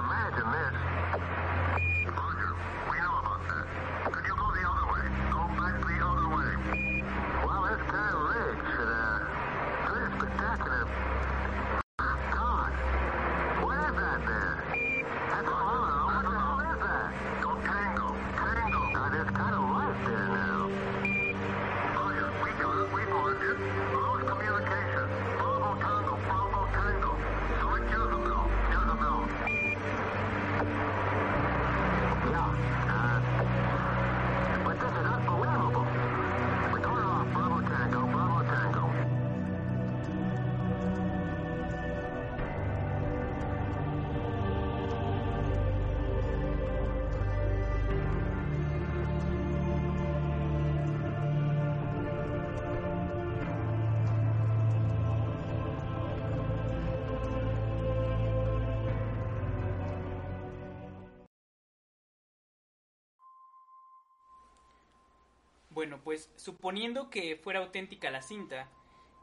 Bueno, pues suponiendo que fuera auténtica la cinta,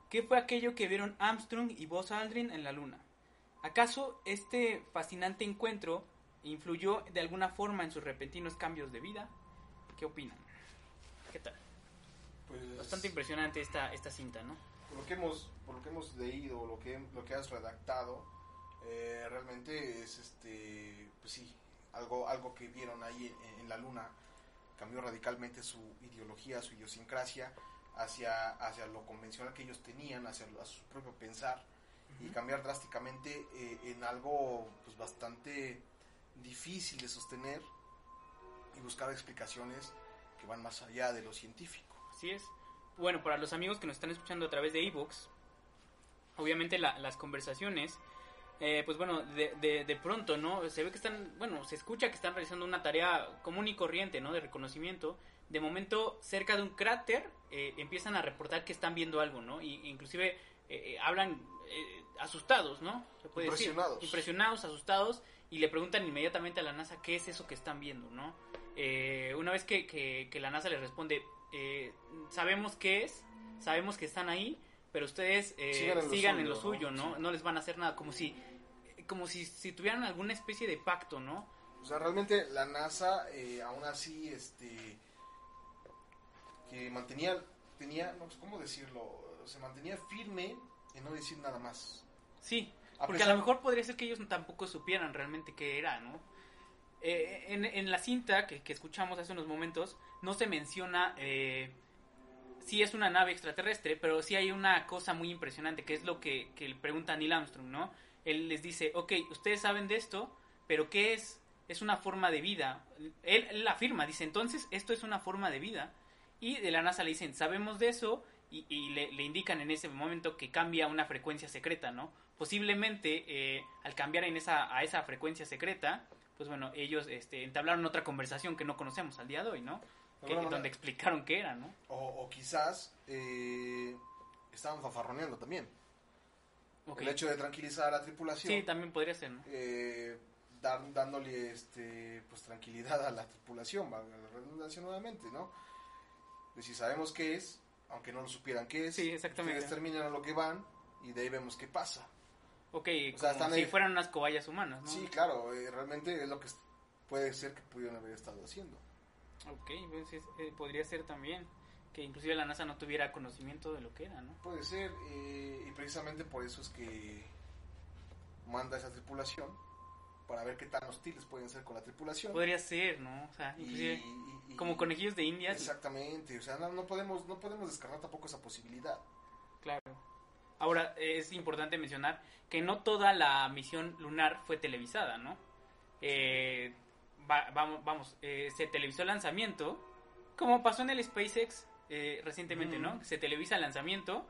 ¿qué fue aquello que vieron Armstrong y Buzz Aldrin en la Luna? ¿Acaso este fascinante encuentro influyó de alguna forma en sus repentinos cambios de vida? ¿Qué opinan? ¿Qué tal? Pues, Bastante impresionante esta, esta cinta, ¿no? por lo que hemos por lo que hemos leído lo que lo que has redactado eh, realmente es este pues sí algo algo que vieron ahí en, en la luna cambió radicalmente su ideología su idiosincrasia hacia hacia lo convencional que ellos tenían hacia a su propio pensar y cambiar drásticamente eh, en algo pues bastante difícil de sostener y buscar explicaciones que van más allá de lo científico Así es. Bueno, para los amigos que nos están escuchando a través de ebooks, obviamente la- las conversaciones, eh, pues bueno, de, de, de pronto, ¿no? Se ve que están, bueno, se escucha que están realizando una tarea común y corriente, ¿no? De reconocimiento. De momento, cerca de un cráter, eh, empiezan a reportar que están viendo algo, ¿no? Y, inclusive eh, hablan asustados, ¿no? Se puede decir. Impresionados. Impresionados, asustados, y le preguntan inmediatamente a la NASA qué es eso que están viendo, ¿no? Una vez que, que- que la NASA les responde, sabemos qué es, sabemos que están ahí, pero ustedes eh, Sigan sigan, en lo en suyo, lo suyo, ¿no? ¿no? Sí. No les van a hacer nada, como si como si, si tuvieran alguna especie de pacto, ¿no? O sea, realmente la NASA, eh, aún así, este, que mantenía, tenía, no, pues, ¿cómo decirlo? Se mantenía firme en no decir nada más. Sí, A porque a lo mejor podría ser que ellos tampoco supieran realmente qué era, ¿no? Eh, en, en la cinta que, que escuchamos hace unos momentos, no se menciona eh, si es una nave extraterrestre, pero sí hay una cosa muy impresionante, que es lo que, le pregunta Neil Armstrong, ¿no? Él les dice, ok, ustedes saben de esto, pero ¿qué es? Es una forma de vida. Él, él afirma, dice, entonces esto es una forma de vida. Y de la NASA le dicen, sabemos de eso, y, y le, le indican en ese momento que cambia una frecuencia secreta, ¿no? Posiblemente eh, al cambiar en esa, a esa frecuencia secreta, pues bueno, ellos este, entablaron otra conversación que no conocemos al día de hoy, ¿no? Que- donde explicaron qué era, ¿no? O, o quizás eh, estaban fafarroneando también. Ok. El hecho de tranquilizar a la tripulación, Sí, también podría ser, ¿no? eh, dar- dándole este, pues, tranquilidad a la tripulación, valga la redundancia nuevamente, ¿no? De si sabemos qué es, aunque no lo supieran qué es, Sí, exactamente. ustedes terminan a lo que van y de ahí vemos qué pasa. Ok, O sea, como si ahí- fueran unas cobayas humanas, ¿no? Sí, claro, eh, realmente es lo que puede ser que pudieron haber estado haciendo. Ok, entonces eh, podría ser también que inclusive la NASA no tuviera conocimiento de lo que era, ¿no? Puede ser, eh, y precisamente por eso es que manda esa tripulación para ver qué tan hostiles pueden ser con la tripulación. Podría ser, ¿no? O sea, inclusive y- y- como conejillos de indias. Exactamente, o sea, no, no podemos no podemos descartar tampoco esa posibilidad. Claro. Ahora, es importante mencionar que no toda la misión lunar fue televisada, ¿no? Eh, va- vamos, vamos eh, se televisó el lanzamiento, como pasó en el SpaceX eh, recientemente, ¿no? Se televisa el lanzamiento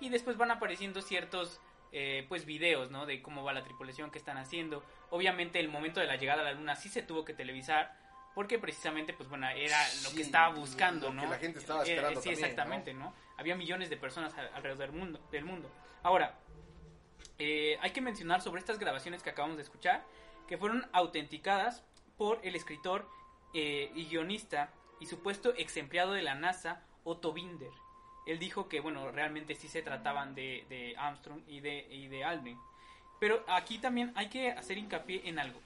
y después van apareciendo ciertos, eh, pues, videos, ¿no? De cómo va la tripulación, qué están haciendo. Obviamente, el momento de la llegada a la luna sí se tuvo que televisar. Porque precisamente, pues bueno, era lo Sí, que estaba buscando, lo que ¿no? la gente estaba Eh, esperando sí, también, exactamente, ¿no? Había millones de personas al- alrededor del mundo. Del mundo. Ahora, eh, hay que mencionar sobre estas grabaciones que acabamos de escuchar, que fueron autenticadas por el escritor eh, y guionista y supuesto ex empleado de la NASA, Otto Binder. Él dijo que, bueno, realmente sí se trataban de, Armstrong y de, y de Aldrin. Pero aquí también hay que hacer hincapié en algo.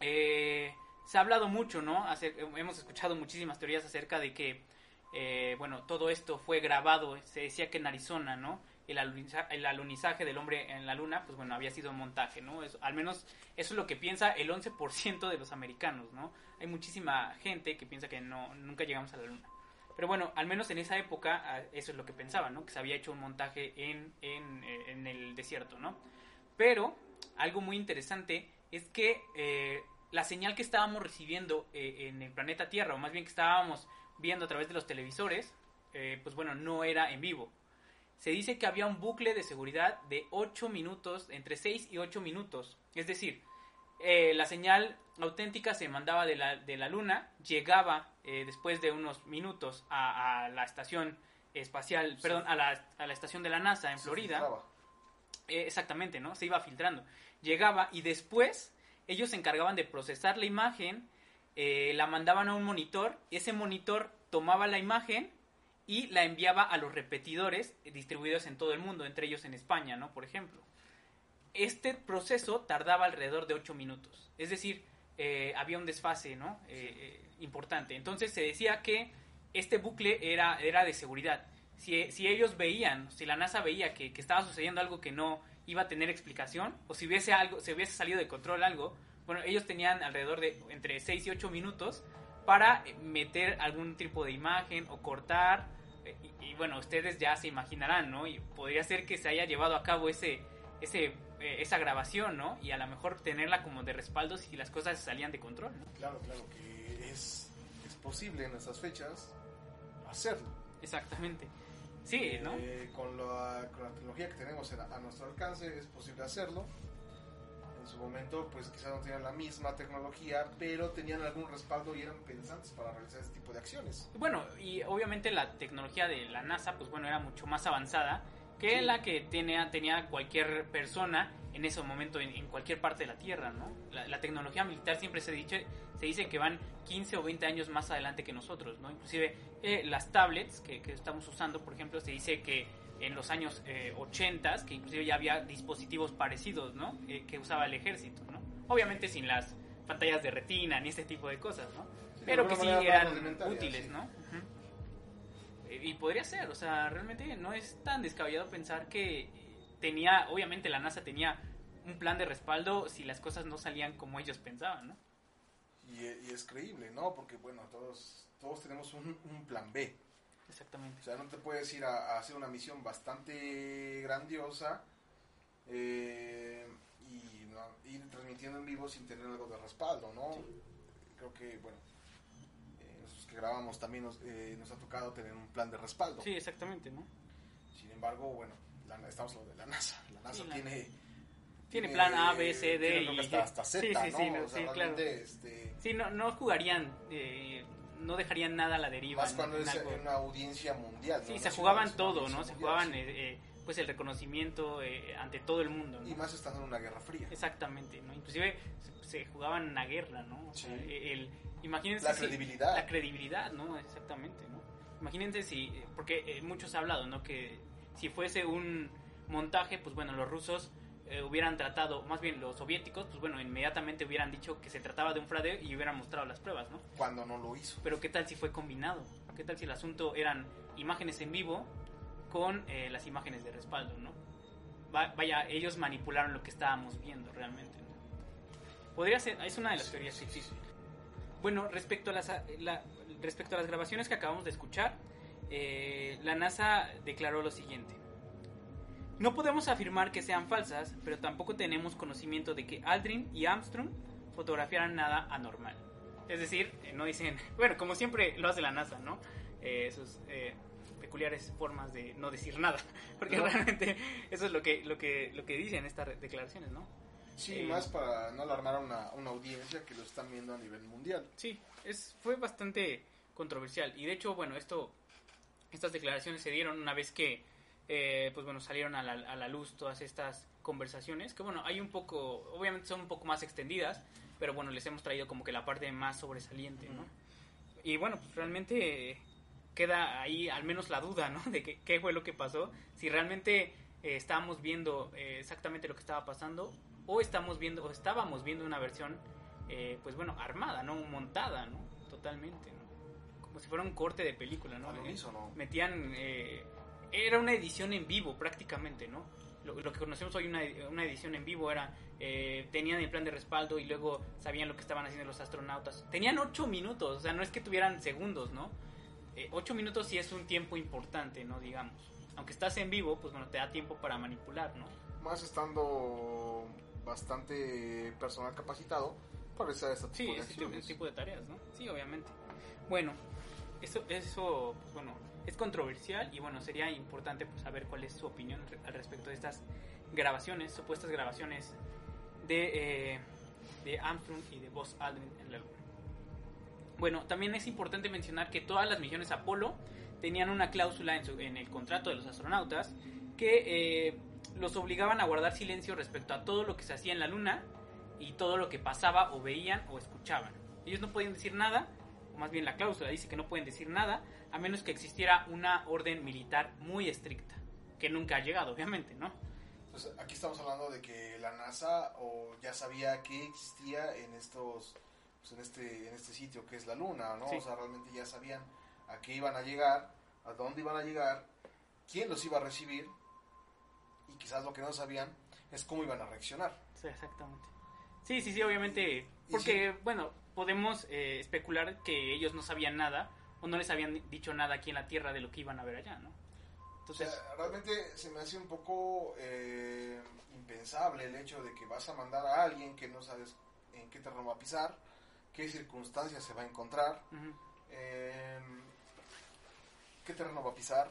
Eh, se ha hablado mucho, ¿no? Hemos escuchado muchísimas teorías acerca de que, eh, bueno, todo esto fue grabado. Se decía que en Arizona, ¿no? El, aluniza- el alunizaje del hombre en la luna, pues bueno, había sido un montaje, ¿no? Eso- al menos eso es lo que piensa el 11% de los americanos, ¿no? Hay muchísima gente que piensa que no, nunca llegamos a la luna. Pero bueno, al menos en esa época ah, eso es lo que pensaban, ¿no? Que se había hecho un montaje en, en, eh, en el desierto, ¿no? Pero algo muy interesante es que eh, la señal que estábamos recibiendo eh, en el planeta Tierra, o más bien que estábamos viendo a través de los televisores, eh, pues bueno, no era en vivo. Se dice que había un bucle de seguridad de 8 minutos, entre 6 y 8 minutos. Es decir, eh, la señal auténtica se mandaba de la, de la Luna, llegaba eh, después de unos minutos a, a la estación espacial, Sí. perdón, a la, a la estación de la NASA en Se Florida. Eh, exactamente, ¿no? Se iba filtrando. Llegaba y después ellos se encargaban de procesar la imagen, eh, la mandaban a un monitor, ese monitor tomaba la imagen y la enviaba a los repetidores distribuidos en todo el mundo, entre ellos en España, ¿no? Por ejemplo. Este proceso tardaba alrededor de 8 minutos, es decir, eh, había un desfase, ¿no? Eh, eh, importante. Entonces se decía que este bucle era, era de seguridad. Si, si ellos veían, si la NASA veía que, que estaba sucediendo algo que no iba a tener explicación, o si hubiese algo, si hubiese salido de control algo, bueno, ellos tenían alrededor de entre 6 y 8 minutos para meter algún tipo de imagen o cortar. eh, Y, y, bueno, ustedes ya se imaginarán, ¿no? Y podría ser que se haya llevado a cabo ese, ese, eh, esa grabación, ¿no? Y a lo mejor tenerla como de respaldo si las cosas salían de control, ¿no? Claro, claro, que es, es posible en estas fechas hacerlo. Exactamente. Sí, ¿no? Eh, con, la, con la tecnología que tenemos en- a nuestro alcance es posible hacerlo. En su momento, pues quizás no tenían la misma tecnología, pero tenían algún respaldo y eran pensantes para realizar este tipo de acciones. Bueno, y obviamente la tecnología de la NASA, pues bueno, era mucho más avanzada que Sí. la que tenía, tenía cualquier persona en ese momento en, en cualquier parte de la Tierra, ¿no? La, la tecnología militar siempre se dice, se dice que van 15 o 20 años más adelante que nosotros, ¿no? Inclusive eh, las tablets que, que estamos usando, por ejemplo, se dice que en los años eh, 80, que inclusive ya había dispositivos parecidos, ¿no? Eh, que usaba el ejército, ¿no? Obviamente sin las pantallas de retina ni este tipo de cosas, ¿no? Sí, Pero que sí eran útiles, sí. ¿no? Eh, Y podría ser, o sea, realmente no es tan descabellado pensar que tenía, obviamente la NASA tenía un plan de respaldo si las cosas no salían como ellos pensaban, ¿no? Y, y es creíble, ¿no? Porque, bueno, todos, todos tenemos un, un plan B. Exactamente. O sea, no te puedes ir a, a hacer una misión bastante grandiosa eh, y ¿no? ir transmitiendo en vivo sin tener algo de respaldo, ¿no? Creo que, bueno, eh, nosotros que grabamos también nos, eh, nos ha tocado tener un plan de respaldo. Sí, exactamente, ¿no? Sin embargo, bueno, la- estamos hablando de la NASA. La NASA Sí, la- tiene... Tiene plan A, B, C, D tiene, y- hasta, hasta Z, Sí, sí, ¿no? sí, o sea, sí, claro. este, Sí, no, no jugarían, eh, no dejarían nada a la deriva. más cuando En es en una audiencia mundial. ¿no? Sí, se jugaban todo, ¿no? Se jugaban eh, eh, pues el reconocimiento eh, ante todo el mundo, ¿no? Y más estando en una guerra fría. Exactamente, ¿no? Inclusive se, se jugaban una guerra, ¿no? O sea, Sí. el, imagínense La si- credibilidad. la credibilidad, ¿no? Exactamente, ¿no? Imagínense si, porque eh, muchos han hablado, ¿no? Que si fuese un montaje, pues bueno, los rusos eh, hubieran tratado, más bien los soviéticos, pues bueno, inmediatamente hubieran dicho que se trataba de un fraude y hubieran mostrado las pruebas, ¿no? Cuando no lo hizo. Pero ¿qué tal si fue combinado? ¿Qué tal si el asunto eran imágenes en vivo con eh, las imágenes de respaldo, ¿no? Va- vaya, ellos manipularon lo que estábamos viendo realmente, ¿no? Podría ser, es una de las Sí, teorías que sí, existen. Bueno, respecto a las, la- respecto a las grabaciones que acabamos de escuchar, eh, la NASA declaró lo siguiente. No podemos afirmar que sean falsas, pero tampoco tenemos conocimiento de que Aldrin y Armstrong fotografiaran nada anormal. Es decir, eh, no dicen, bueno, como siempre lo hace la NASA, ¿no? Eh, sus eh, peculiares formas de no decir nada, porque No. realmente eso es lo que, lo que, lo que dicen estas declaraciones, ¿no? Sí, Eh, más para no alarmar a una, una audiencia que lo están viendo a nivel mundial. Sí, es, fue bastante controversial. Y de hecho, bueno, esto, estas declaraciones se dieron una vez que, eh, pues bueno, salieron a la, a la luz todas estas conversaciones, que bueno, hay un poco, obviamente son un poco más extendidas, pero bueno, les hemos traído como que la parte más sobresaliente, ¿no? Y bueno, pues realmente eh, queda ahí al menos la duda, ¿no? De que- qué fue lo que pasó, si realmente eh, estábamos viendo eh, exactamente lo que estaba pasando, o estamos viendo, o estábamos viendo una versión pues bueno, armada, ¿no? Montada, ¿no? Totalmente, ¿no? Como si fuera un corte de película, ¿no? Metían, era una edición en vivo prácticamente, ¿no? Lo, lo que conocemos hoy una, una edición en vivo era, eh, tenían el plan de respaldo y luego sabían lo que estaban haciendo los astronautas. Tenían ocho minutos, o sea, no es que tuvieran segundos, ¿no? Eh, ocho minutos sí es un tiempo importante, ¿no? Digamos. Aunque estás en vivo, pues bueno, te da tiempo para manipular, ¿no? Más estando bastante personal capacitado para realizar este tipo Sí, de ese ese tipo de tareas, ¿no? Sí, obviamente. Bueno, eso, eso pues, bueno, es controversial y bueno, sería importante pues, saber cuál es su opinión al respecto de estas grabaciones, supuestas grabaciones de, eh, de Armstrong y de Buzz Aldrin en la Luna. Bueno, también es importante mencionar que todas las misiones Apolo tenían una cláusula en, su- en el contrato de los astronautas que eh, los obligaban a guardar silencio respecto a todo lo que se hacía en la Luna y todo lo que pasaba o veían o escuchaban. Ellos no podían decir nada, o más bien la cláusula dice que no pueden decir nada, a menos que existiera una orden militar muy estricta, que nunca ha llegado, obviamente, ¿no? Entonces, aquí estamos hablando de que la NASA o ya sabía que existía en estos pues, en este en este sitio que es la Luna, ¿no? Sí. O sea, realmente ya sabían a qué iban a llegar, a dónde iban a llegar, quién los iba a recibir y quizás lo que no sabían es cómo iban a reaccionar. Sí, exactamente. Sí, sí, sí, obviamente. Porque, bueno, podemos eh, especular que ellos no sabían nada o no les habían dicho nada aquí en la Tierra de lo que iban a ver allá, ¿no? Entonces, o sea, realmente se me hace un poco eh, impensable el hecho de que vas a mandar a alguien que no sabes en qué terreno va a pisar, qué circunstancias se va a encontrar, eh, qué terreno va a pisar,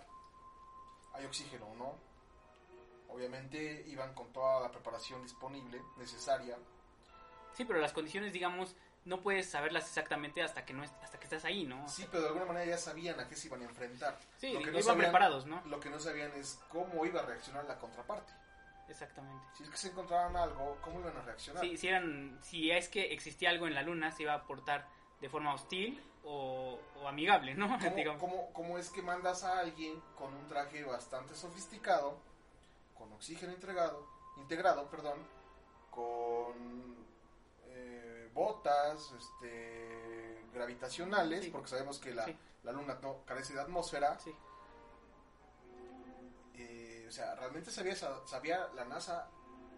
hay oxígeno o no. Obviamente iban con toda la preparación disponible, necesaria. Sí, pero las condiciones, digamos, no puedes saberlas exactamente hasta que no hasta que estás ahí, ¿no? Sí, pero de alguna manera ya sabían a qué se iban a enfrentar. Sí, lo que no iban preparados, ¿no? Lo que no sabían es cómo iba a reaccionar la contraparte. Exactamente. Si es que se encontraban algo, ¿cómo iban a reaccionar? Sí, si, eran, si es que existía algo en la luna, se iba a portar de forma hostil o, amigable, ¿no? ¿Cómo, ¿Cómo, es que mandas a alguien con un traje bastante sofisticado, con oxígeno integrado, integrado perdón, con eh, botas este, gravitacionales, porque sabemos que la, la, luna no carece de atmósfera? Eh, o sea, realmente sabía, sabía la NASA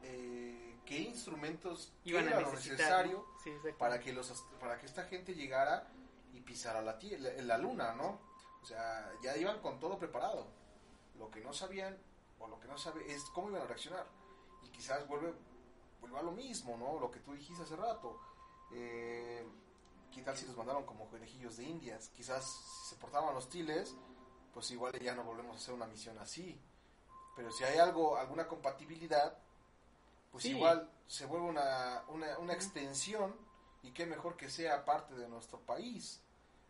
eh, qué instrumentos iban a necesitar, necesario para que los para que esta gente llegara y pisara la, la, la luna, ¿no? O sea, ya iban con todo preparado. Lo que no sabían o lo que no sabe es cómo iban a reaccionar. Y quizás vuelve vuelva a lo mismo, ¿no? Lo que tú dijiste hace rato. Eh, ¿Qué tal si los mandaron como conejillos de indias? Quizás si se portaban hostiles, pues igual ya no volvemos a hacer una misión así. Pero si hay algo, alguna compatibilidad, pues igual se vuelve una, una, una, extensión y qué mejor que sea parte de nuestro país.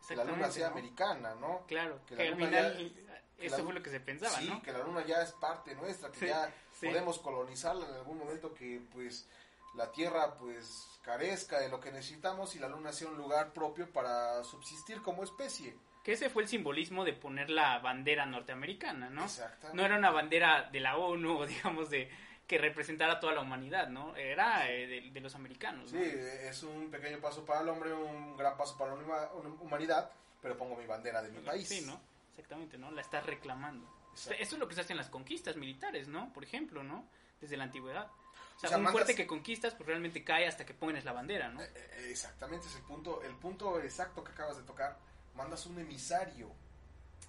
Que la luna sea americana, ¿no? Claro, que, al final eso fue lo que se pensaba, sí, que la luna ya es parte nuestra, que ya podemos colonizarla en algún momento que pues la Tierra pues carezca de lo que necesitamos y la luna sea un lugar propio para subsistir como especie. Que ese fue el simbolismo de poner la bandera norteamericana, ¿no? No era una bandera de la ONU digamos de que representara a toda la humanidad, ¿no? Era eh, de, los americanos. Sí, es un pequeño paso para el hombre, un gran paso para la humanidad, pero pongo mi bandera de mi país. Sí, ¿no? Exactamente, ¿no? La estás reclamando. Eso es lo que se hace en las conquistas militares, ¿no? Por ejemplo, ¿no? Desde la antigüedad. O sea, un fuerte que conquistas, pues realmente cae hasta que pones la bandera, ¿no? Eh, eh, exactamente, es el punto, el punto exacto que acabas de tocar. Mandas un emisario.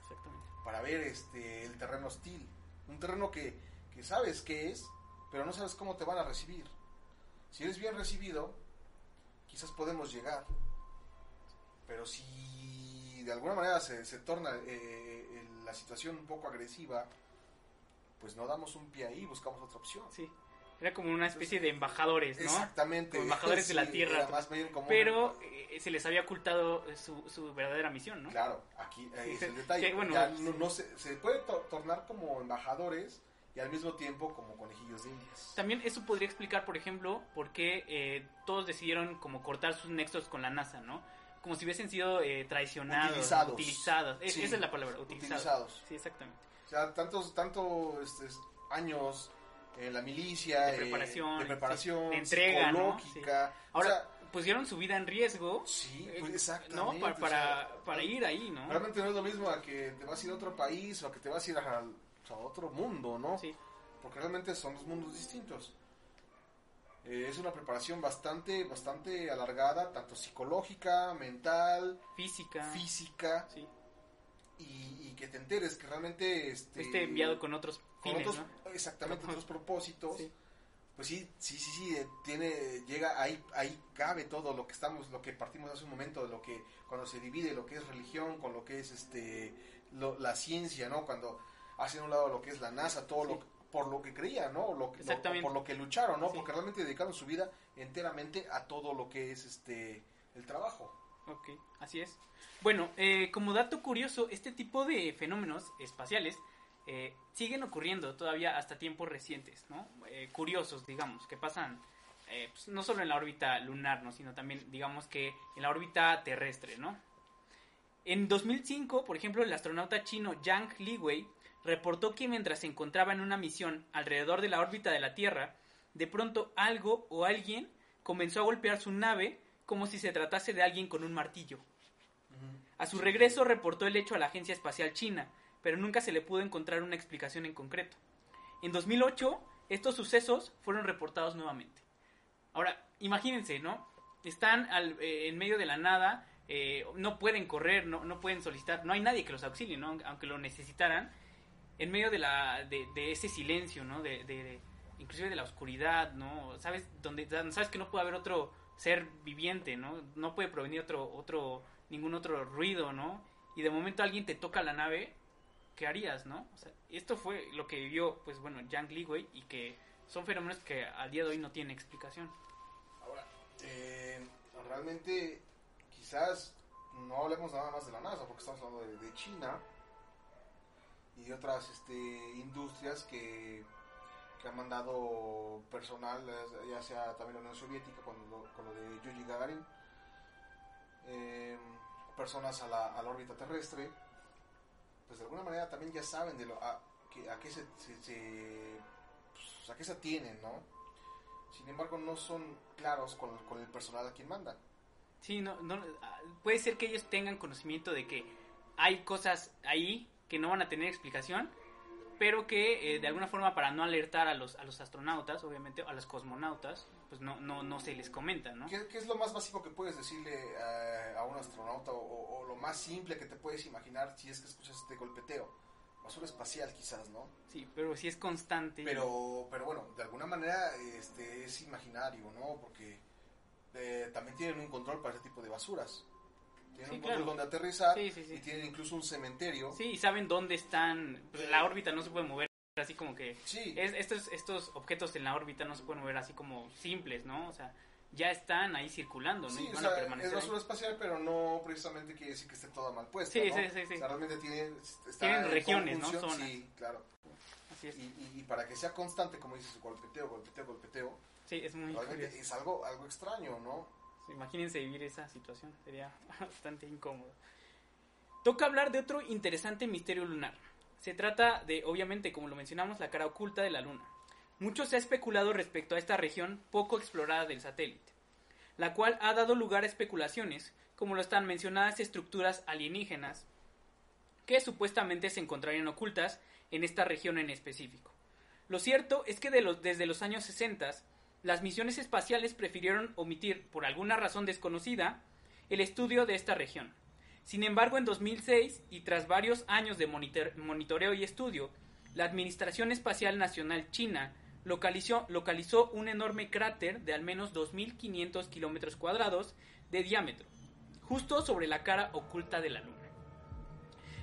Exactamente. Para ver este el terreno hostil. Un terreno que, que sabes qué es, pero no sabes cómo te van a recibir. Si eres bien recibido, quizás podemos llegar. Pero si de alguna manera se, se torna eh, la situación un poco agresiva, pues no damos un pie ahí, buscamos otra opción. Sí. Era como una especie de embajadores, ¿no? Exactamente. embajadores de la tierra. pero eh, se les había ocultado su, su, verdadera misión, ¿no? Claro, aquí es el detalle. bueno, no, se, se, puede tornar como embajadores y al mismo tiempo como conejillos de indias. También eso podría explicar, por ejemplo, por qué eh, todos decidieron como cortar sus nexos con la NASA, ¿no? Como si hubiesen sido eh, traicionados, utilizados. utilizados. esa es la palabra, utilizados. Sí, exactamente. O sea, tantos, tantos este, años en la milicia, de preparación, de, preparación, de entrega, psicológica. Ahora, pusieron su vida en riesgo. Sí, pues, exactamente. ¿no? Para, para, ir ahí, ¿no? Realmente no es lo mismo a que te vas a ir a otro país o a que te vas a ir a a otro mundo, ¿no? Sí. Porque realmente son dos mundos distintos. Eh, es una preparación bastante, bastante alargada, tanto psicológica, mental, física, física, sí. Y, que te enteres que realmente este, enviado con otros fines, exactamente otros propósitos. Pues sí, sí, sí, sí, eh, tiene, llega ahí, ahí cabe todo lo que estamos, lo que partimos hace un momento, de lo que cuando se divide lo que es religión con lo que es este, la ciencia, ¿no? Cuando hacen un lado lo que es la NASA, todo lo por lo que creían, ¿no? Lo, por lo que lucharon, ¿no? Porque realmente dedicaron su vida enteramente a todo lo que es este el trabajo. Ok, así es. Bueno, eh, como dato curioso, este tipo de fenómenos espaciales eh, siguen ocurriendo todavía hasta tiempos recientes, ¿no? Eh, curiosos, digamos, que pasan pues, no solo en la órbita lunar, ¿no? Sino también, digamos que en la órbita terrestre, ¿no? En 2005, por ejemplo, el astronauta chino Yang Liwei reportó que mientras se encontraba en una misión alrededor de la órbita de la Tierra, de pronto algo o alguien comenzó a golpear su nave como si se tratase de alguien con un martillo. A su regreso reportó el hecho a la Agencia Espacial China, pero nunca se le pudo encontrar una explicación en concreto. En 2008, estos sucesos fueron reportados nuevamente. Ahora, imagínense, ¿no? Están al- eh, en medio de la nada, eh, no pueden correr, no, no pueden solicitar, no hay nadie que los auxilie, ¿no? Aunque lo necesitaran, en medio de, la, de, de ese silencio, ¿no? De, de- inclusive de la oscuridad, ¿no? ¿Sabes? Donde sabes que no puede haber otro ser viviente, ¿no? No puede provenir otro, otro, ningún otro ruido, ¿no? Y de momento alguien te toca la nave, ¿qué harías, no? O sea, esto fue lo que vivió, pues bueno, Yang Liwei y que son fenómenos que al día de hoy no tienen explicación. Ahora, eh, realmente quizás no hablemos nada más de la NASA, porque estamos hablando de, China y otras este, industrias que, que han mandado personal, ya sea también la Unión Soviética con lo, con lo de Yuri Gagarin, eh, personas a la, a la órbita terrestre, pues de alguna manera también ya saben de lo, a, que, a qué se, se- se- pues, a qué se atienen, ¿no? Sin embargo, no son claros con, con el personal a quien mandan. Sí, no, no, ah, puede ser que ellos tengan conocimiento de que hay cosas ahí que no van a tener explicación, pero que eh, de alguna forma para no alertar a los, a los astronautas, obviamente, a los cosmonautas, pues no, no, no se les comenta, ¿no? ¿Qué, qué es lo más básico que puedes decirle eh, a un astronauta o, o- lo más simple que te puedes imaginar si es que escuchas este golpeteo? Basura espacial quizás, ¿no? Sí, pero si es constante. Pero, pero bueno, de alguna manera este, es imaginario, ¿no? Porque eh, también tienen un control para ese tipo de basuras. Tienen Sí, un control claro. donde aterrizar Sí, sí, y tienen incluso un cementerio. Sí, y saben dónde están. pues, la órbita no se puede mover así como que. Sí. Es, estos, estos objetos en la órbita no se pueden mover así como simples, ¿no? O sea, ya están ahí circulando, ¿no? Sí, y o van sea, a permanecer. es ahí. basura espacial, pero no precisamente quiere decir que esté toda mal puesta. Sí, ¿no? sí, sí, sí. O sea, realmente tiene, Tienen en regiones, ¿no? Zonas. Sí, claro. Así es. Y, y- y para que sea constante, como dices, golpeteo, golpeteo, golpeteo, Sí, es muy realmente curioso. es algo, algo extraño, ¿no? Imagínense vivir esa situación, sería bastante incómodo. Toca hablar de otro interesante misterio lunar. Se trata de, obviamente, como lo mencionamos, la cara oculta de la Luna. Mucho se ha especulado respecto a esta región poco explorada del satélite, la cual ha dado lugar a especulaciones, como lo están mencionadas estructuras alienígenas, que supuestamente se encontrarían ocultas en esta región en específico. Lo cierto es que desde los años 60 las misiones espaciales prefirieron omitir, por alguna razón desconocida, el estudio de esta región. Sin embargo, en 2006, y tras varios años de monitor- monitoreo y estudio, la Administración Espacial Nacional China localizó un enorme cráter de al menos 2.500 kilómetros cuadrados de diámetro, justo sobre la cara oculta de la Luna.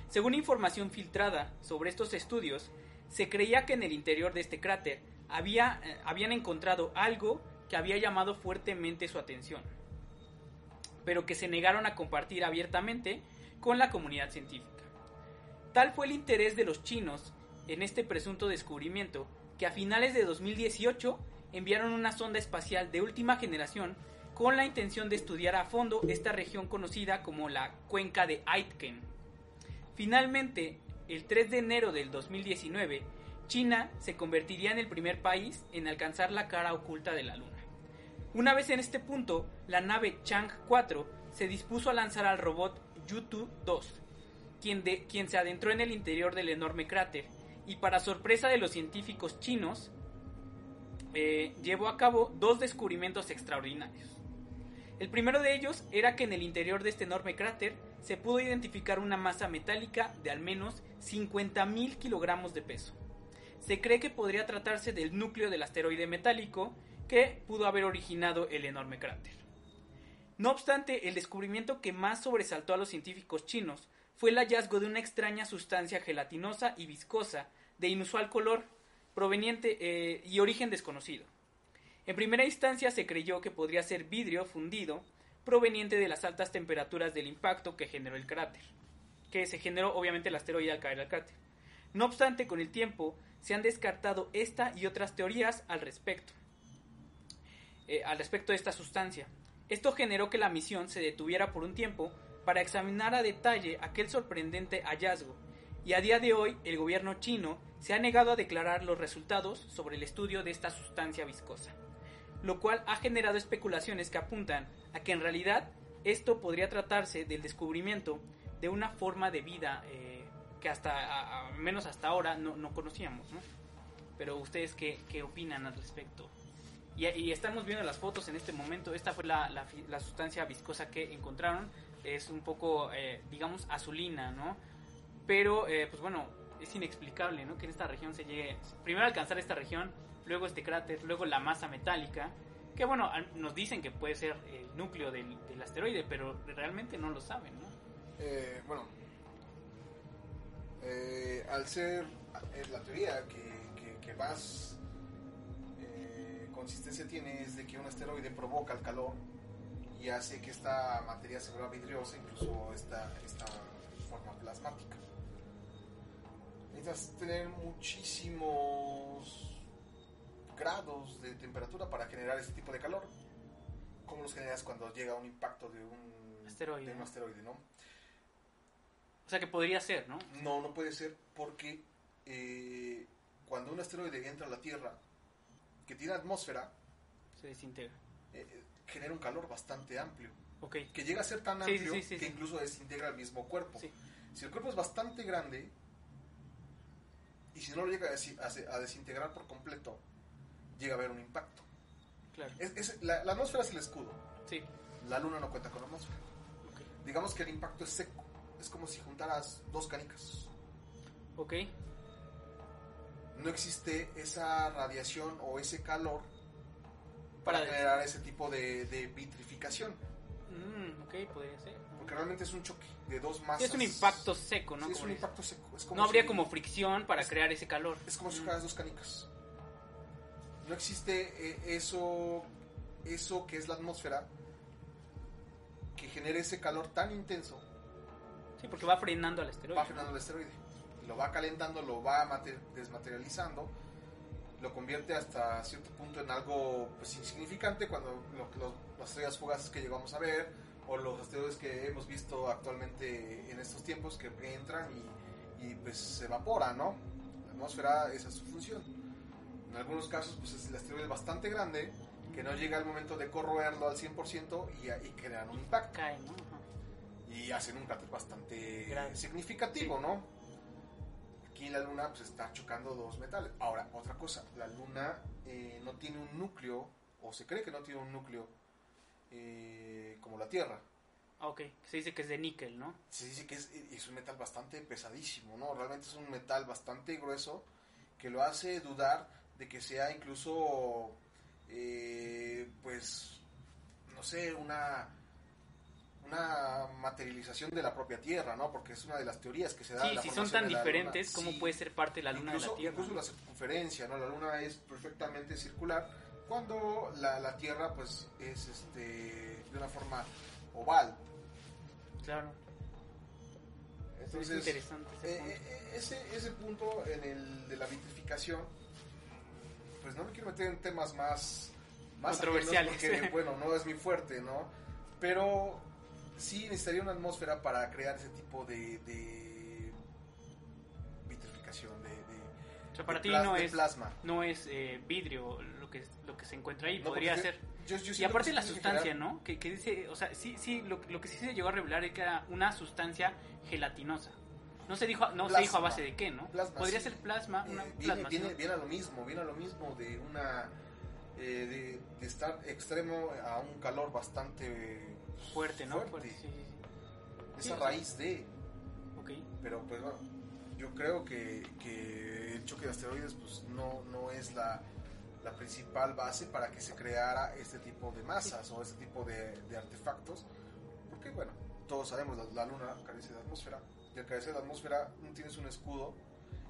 Según información filtrada sobre estos estudios, se creía que en el interior de este cráter había, eh, habían encontrado algo que había llamado fuertemente su atención, pero que se negaron a compartir abiertamente con la comunidad científica. Tal fue el interés de los chinos en este presunto descubrimiento que a finales de 2018 enviaron una sonda espacial de última generación con la intención de estudiar a fondo esta región conocida como la cuenca de Aitken. Finalmente, el 3 de enero del 2019, China se convertiría en el primer país en alcanzar la cara oculta de la Luna. Una vez en este punto, la nave Chang 4 se dispuso a lanzar al robot Yutu 2, quien, quien se adentró en el interior del enorme cráter y para sorpresa de los científicos chinos, eh, llevó a cabo dos descubrimientos extraordinarios. El primero de ellos era que en el interior de este enorme cráter se pudo identificar una masa metálica de al menos 50.000 kilogramos de peso. Se cree que podría tratarse del núcleo del asteroide metálico que pudo haber originado el enorme cráter. No obstante, el descubrimiento que más sobresaltó a los científicos chinos fue el hallazgo de una extraña sustancia gelatinosa y viscosa de inusual color, proveniente eh, y origen desconocido. En primera instancia se creyó que podría ser vidrio fundido proveniente de las altas temperaturas del impacto que generó el cráter, que se generó obviamente el asteroide al caer al cráter. No obstante, con el tiempo se han descartado esta y otras teorías al respecto, eh, al respecto de esta sustancia. Esto generó que la misión se detuviera por un tiempo para examinar a detalle aquel sorprendente hallazgo, y a día de hoy el gobierno chino se ha negado a declarar los resultados sobre el estudio de esta sustancia viscosa, lo cual ha generado especulaciones que apuntan a que en realidad esto podría tratarse del descubrimiento de una forma de vida eh, que hasta, menos hasta ahora, no, no conocíamos, ¿no? Pero ustedes, ¿qué, qué opinan al respecto? Y, y estamos viendo las fotos en este momento. Esta fue la, la la sustancia viscosa que encontraron. Es un poco, eh, digamos, azulina, ¿no? Pero, eh, pues bueno, es inexplicable, ¿no? Que en esta región se llegue... Primero alcanzar esta región, luego este cráter, luego la masa metálica. Que bueno, nos dicen que puede ser el núcleo del, del asteroide, pero realmente no lo saben, ¿no? Eh, bueno, eh, al ser la teoría que, que- que más eh, consistencia tiene es de que un asteroide provoca el calor y hace que esta materia se vuelva vidriosa, incluso esta, esta forma plasmática. Necesitas tener muchísimos grados de temperatura para generar este tipo de calor. como los generas cuando llega un impacto de un Asteroide, de un ¿no? asteroide, ¿no? O sea que podría ser, ¿no? No, no puede ser porque eh, cuando un asteroide entra a la Tierra, que tiene atmósfera, Se desintegra. eh, eh, genera un calor bastante amplio, Ok. que llega a ser tan sí, amplio sí, sí, que incluso desintegra el mismo cuerpo. Si el cuerpo es bastante grande y si no lo llega a, desintegrar por completo, llega a haber un impacto. Claro. Es- es- la, la atmósfera es el escudo, Sí. la Luna no cuenta con atmósfera. Ok. Digamos que el impacto es seco, es como si juntaras dos canicas. Ok. No existe esa radiación o ese calor para, Para- generar ese tipo de, de vitrificación. Mm, ok, podría ser. Porque realmente es un choque de dos masas. Sí, es un impacto seco, ¿no? Sí, es un impacto seco. Es como no habría si- como fricción para es- crear ese calor. Es como si Mm. fueras dos canicas. No existe eh, eso, eso que es la atmósfera que genere ese calor tan intenso. Sí, porque va frenando al asteroide. Va frenando el asteroide. Lo va calentando, lo va mate- desmaterializando, lo convierte hasta cierto punto en algo pues, insignificante cuando lo- los, las estrellas fugaces que llegamos a ver o los asteroides que hemos visto actualmente en estos tiempos que entran y, y, pues se evaporan, ¿no? La atmósfera, esa es su función. En algunos casos pues es el asteroide bastante grande que no llega al momento de corroerlo al 100% y, y crean un impacto Cae, ¿no? Y hacen un cráter bastante significativo, ¿no? Aquí la luna pues está chocando dos metales. Ahora, otra cosa, la luna eh, no tiene un núcleo, o se cree que no tiene un núcleo eh, como la Tierra. Ah, ok. Se dice que es de níquel, ¿no? Se dice que es, es un metal bastante pesadísimo, ¿no? Realmente es un metal bastante grueso que lo hace dudar de que sea incluso, eh, pues, no sé, una una materialización de la propia Tierra, ¿no? Porque es una de las teorías que se da. de Sí, la si son tan diferentes, Luna. ¿cómo Sí. puede ser parte de la luna incluso, de la Tierra? Incluso la circunferencia, ¿no? La Luna es perfectamente circular, cuando la, la Tierra, pues, es este, de una forma oval. Claro. Entonces, es interesante ese eh, punto. eh, ese, ese punto en el de la vitrificación, pues no me quiero meter en temas más, más Controversiales. porque, bueno, no es mi fuerte, ¿no? Pero sí necesitaría una atmósfera para crear ese tipo de, de vitrificación, de, de, O sea, para ti no es, plasma. no es eh, vidrio lo que, lo que se encuentra ahí, No, podría ser. yo- yo Y aparte la sustancia, generar- ¿no? Que, que dice, o sea, sí, sí, lo, lo que sí se llegó a revelar es que era una sustancia gelatinosa. No se dijo, no se dijo a base de qué, ¿no? Plasma, Podría sí. ser plasma, Eh, una viene, plasma, viene- viene a lo mismo, viene a lo mismo de una eh, de estar extremo a un calor bastante fuerte, ¿no? fuerte. Fuerte, sí, sí, sí. esa Sí, raíz de Ok. pero pues bueno yo creo que, que el choque de asteroides pues no, no es la, la principal base para que se creara este tipo de masas o este tipo de, de artefactos porque bueno todos sabemos la, la luna carece de atmósfera y al carecer de atmósfera no tienes un escudo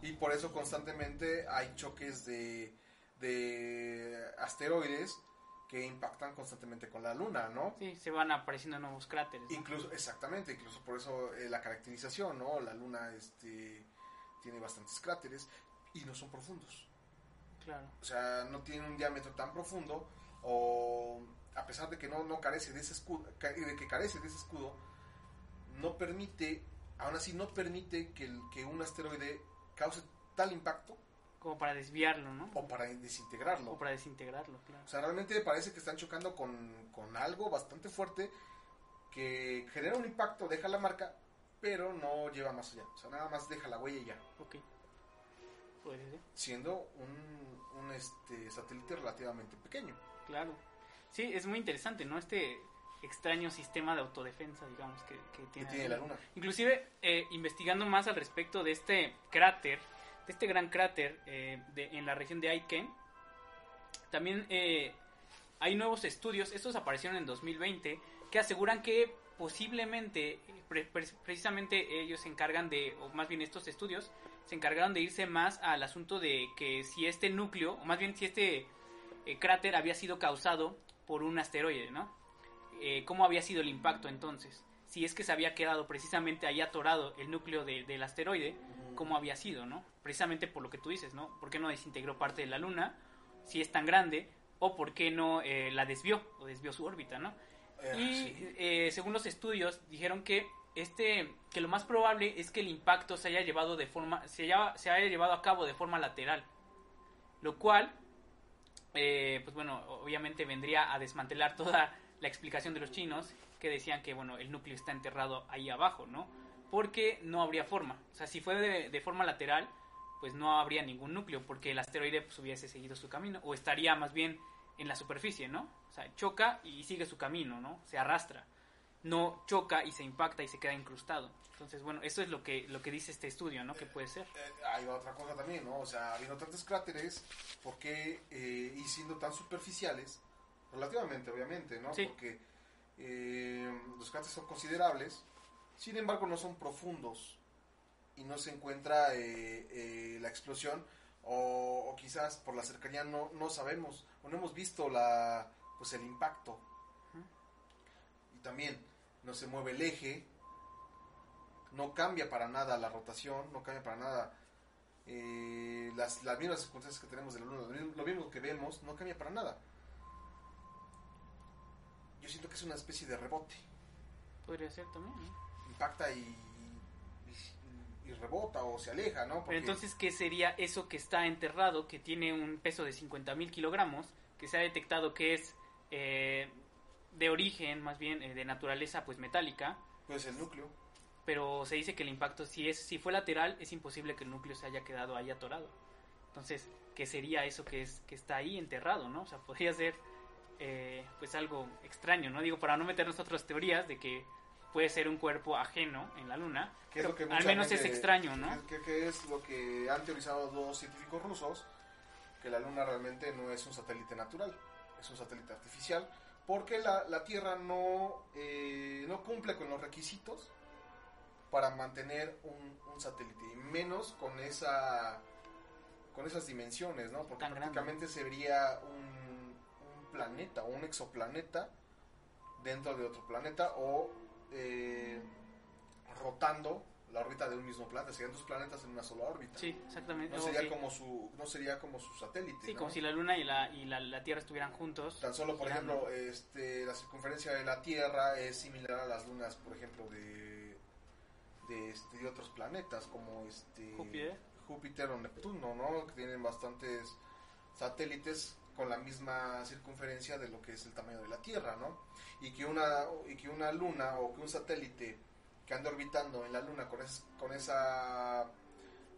y por eso constantemente hay choques de, de asteroides que impactan constantemente con la luna, ¿no? Sí, se van apareciendo nuevos cráteres. ¿no? Incluso, exactamente, incluso por eso eh, la caracterización, ¿no? La luna este, tiene bastantes cráteres y no son profundos. Claro. O sea, no tiene un diámetro tan profundo o a pesar de que no, no carece de ese escudo, de que carece de ese escudo, no permite, aún así no permite que, el- que un asteroide cause tal impacto Como para desviarlo, ¿no? o para desintegrarlo. O para desintegrarlo, claro. O sea, realmente parece que están chocando con, con algo bastante fuerte que genera un impacto, deja la marca, pero no lleva más allá. O sea, nada más deja la huella y ya. Ok. Puede ser. Siendo un, un este, satélite relativamente pequeño. Claro. Sí, es muy interesante, ¿no? Este extraño sistema de autodefensa, digamos, que, que Que tiene, tiene la luna. Inclusive, eh, investigando más al respecto de este cráter, de este gran cráter eh, de- en la región de Aiken, también eh, hay nuevos estudios, estos aparecieron en 2020, que aseguran que posiblemente, pre- precisamente ellos se encargan de, o más bien estos estudios, se encargaron de irse más al asunto de que si este núcleo, o más bien si este eh, cráter había sido causado por un asteroide, ¿no? Eh, ¿Cómo había sido el impacto entonces? Si es que se había quedado precisamente ahí atorado el núcleo de- del asteroide, ¿cómo había sido, no? Precisamente por lo que tú dices, ¿no? ¿Por qué no desintegró parte de la Luna, si es tan grande, o por qué no eh, la desvió, o desvió su órbita, ¿no? Eh, Y sí. eh, según los estudios dijeron que este que lo más probable es que el impacto se haya llevado de forma se haya, se haya llevado a cabo de forma lateral, lo cual eh, pues bueno obviamente vendría a desmantelar toda la explicación de los chinos que decían que bueno el núcleo está enterrado ahí abajo, ¿no? Porque no habría forma, o sea si fue de, de forma lateral pues no habría ningún núcleo porque el asteroide pues hubiese seguido su camino o estaría más bien en la superficie, ¿no? O sea, choca y sigue su camino, ¿no? Se arrastra. No choca y se impacta y se queda incrustado. Entonces, bueno, eso es lo que lo que dice este estudio, ¿no? Que puede ser. Eh, hay otra cosa también, ¿no? O sea, habiendo tantos cráteres, ¿por qué eh, y siendo tan superficiales? Relativamente, obviamente, ¿no? Sí. Porque eh, los cráteres son considerables, sin embargo no son profundos y no se encuentra eh, eh, la explosión o, o quizás por la cercanía no, no sabemos o no hemos visto la pues el impacto y también no se mueve el eje no cambia para nada la rotación, no cambia para nada eh, las, las mismas circunstancias que tenemos de la Luna, lo mismo, lo mismo que vemos, no cambia para nada. Yo siento que es una especie de rebote, Podría ser también, ¿no? Impacta y, y, y rebota o se aleja, ¿no? Pero entonces, ¿qué sería eso que está enterrado, que tiene un peso de 50.000 kilogramos, que se ha detectado que es eh, de origen, más bien eh, de naturaleza, pues metálica, pues el núcleo. pero se dice que el impacto, si es si fue lateral, es imposible que el núcleo se haya quedado ahí atorado. Entonces, ¿qué sería eso que es que está ahí enterrado, no? O sea, podría ser eh, pues algo extraño, ¿no? Digo, para no meternos otras teorías de que puede ser un cuerpo ajeno en la luna, pero que al menos es extraño, ¿no? Que, que es lo que han teorizado dos científicos rusos, que la Luna realmente no es un satélite natural, es un satélite artificial, porque la, la Tierra no, eh, no cumple con los requisitos para mantener un, un satélite, y menos con esa con esas dimensiones, ¿no? Porque Tan grande. prácticamente sería un, un planeta o un exoplaneta dentro de otro planeta o eh, rotando la órbita de un mismo planeta, serían dos planetas en una sola órbita. Sí, exactamente. No sería como su no sería como su satélite, Sí, ¿no? como si la luna y la, y la, la Tierra estuvieran juntos. Tan solo, por girando. ejemplo, este, la circunferencia de la Tierra es similar a las lunas, por ejemplo, de de, este, de otros planetas como este Júpiter. Júpiter o Neptuno, ¿no? Que tienen bastantes satélites con la misma circunferencia de lo que es el tamaño de la Tierra, ¿no? Y que una y que una luna o que un satélite que ande orbitando en la luna con, es- con esa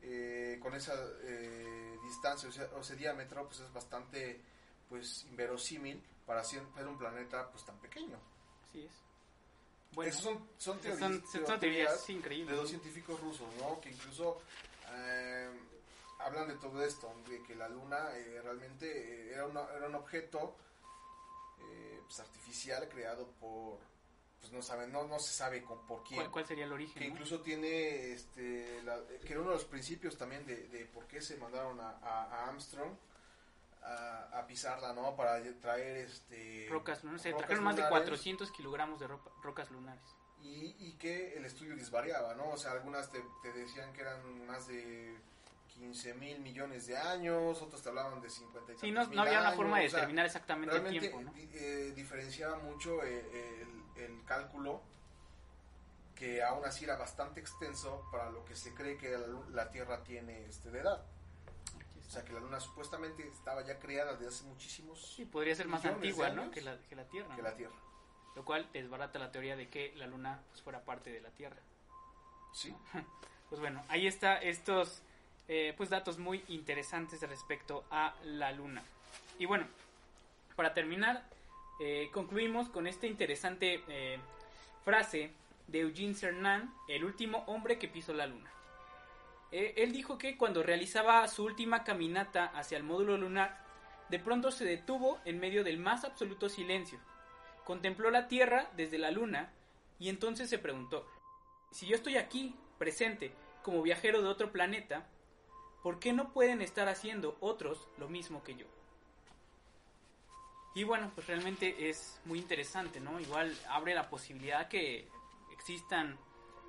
eh, con esa eh, distancia o, sea, o ese diámetro pues es bastante pues inverosímil para ser un planeta pues tan pequeño. Así es. Bueno, Esas son, son teorías, son, son teorías teorías de increíbles. dos científicos rusos, ¿no? Que incluso eh, hablan de todo esto, de que la luna eh, realmente eh, era, una- era un objeto eh, pues, artificial creado por, pues no saben, no, no se sabe con, por quién. ¿Cuál, cuál sería el origen? Que no? incluso tiene, este, la- que era uno de los principios también de, de por qué se mandaron a, a- a Armstrong a, a pisarla, ¿no? Para traer, este... Rocas lunares. Se trajeron más de lunares. 400 kilogramos de ropa- rocas lunares. y, y que el estudio disvariaba, ¿no? O sea, algunas te, te decían que eran más de 15 mil millones de años, otros te hablaban de 50 y Sí, no, no había una años, forma de o sea, determinar exactamente el tiempo, ¿no? eh, diferenciaba mucho eh, el, el cálculo que aún así era bastante extenso para lo que se cree que la, Tierra tiene este, de edad. O sea, que la Luna supuestamente estaba ya creada desde hace muchísimos Sí, podría ser más antigua, ¿no? Que la, que la Tierra. que ¿no? la Tierra. lo cual desbarata la teoría de que la luna pues, fuera parte de la Tierra. Sí. Pues bueno, ahí está estos eh, pues datos muy interesantes respecto a la luna. Y bueno, para terminar, eh, concluimos con esta interesante eh, frase de Eugene Cernan, el último hombre que pisó la luna. Él dijo que cuando realizaba su última caminata hacia el módulo lunar, de pronto se detuvo en medio del más absoluto silencio. Contempló la Tierra desde la luna y entonces se preguntó, si yo estoy aquí, presente, como viajero de otro planeta, ¿por qué no pueden estar haciendo otros lo mismo que yo? Y bueno, pues realmente es muy interesante, ¿no? Igual abre la posibilidad que existan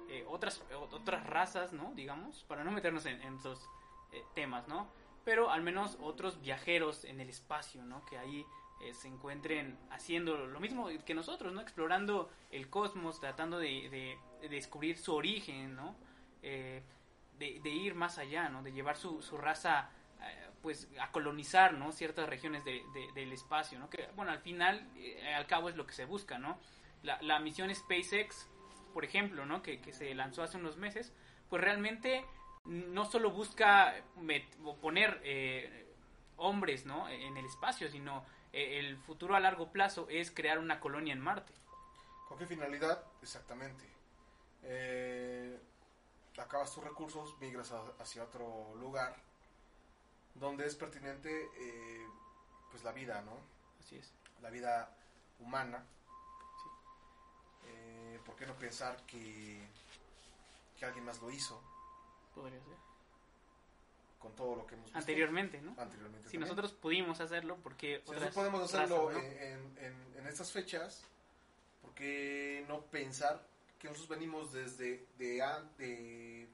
eh, otras, otras razas, ¿no? Digamos, para no meternos en, en esos eh, temas, ¿no? Pero al menos otros viajeros en el espacio, ¿no? Que ahí eh, se encuentren haciendo lo mismo que nosotros, ¿no? Explorando el cosmos, tratando de, de- de descubrir su origen, ¿no? Eh, de, de ir más allá, ¿no? De llevar su, su raza, eh, pues, a colonizar, ¿no? Ciertas regiones de- de- del espacio, ¿no? Que, bueno, al final, eh, al cabo es lo que se busca, ¿no? La, la misión SpaceX, por ejemplo, ¿no? Que, que se lanzó hace unos meses, pues realmente no solo busca poner eh, hombres, ¿no? En el espacio, sino eh, el futuro a largo plazo es crear una colonia en Marte. ¿Con qué finalidad? Exactamente. Acabas tus recursos, migras a- hacia otro lugar donde es pertinente eh, pues la vida, ¿no? Así es. La vida humana. Eh, ¿Por qué no pensar que, que alguien más lo hizo Podría ser. con todo lo que hemos visto Anteriormente, ¿no? anteriormente? Si también? nosotros pudimos hacerlo, porque Si nosotros podemos razas, hacerlo ¿no? en, en- en estas fechas, ¿por qué no pensar que nosotros venimos desde de, de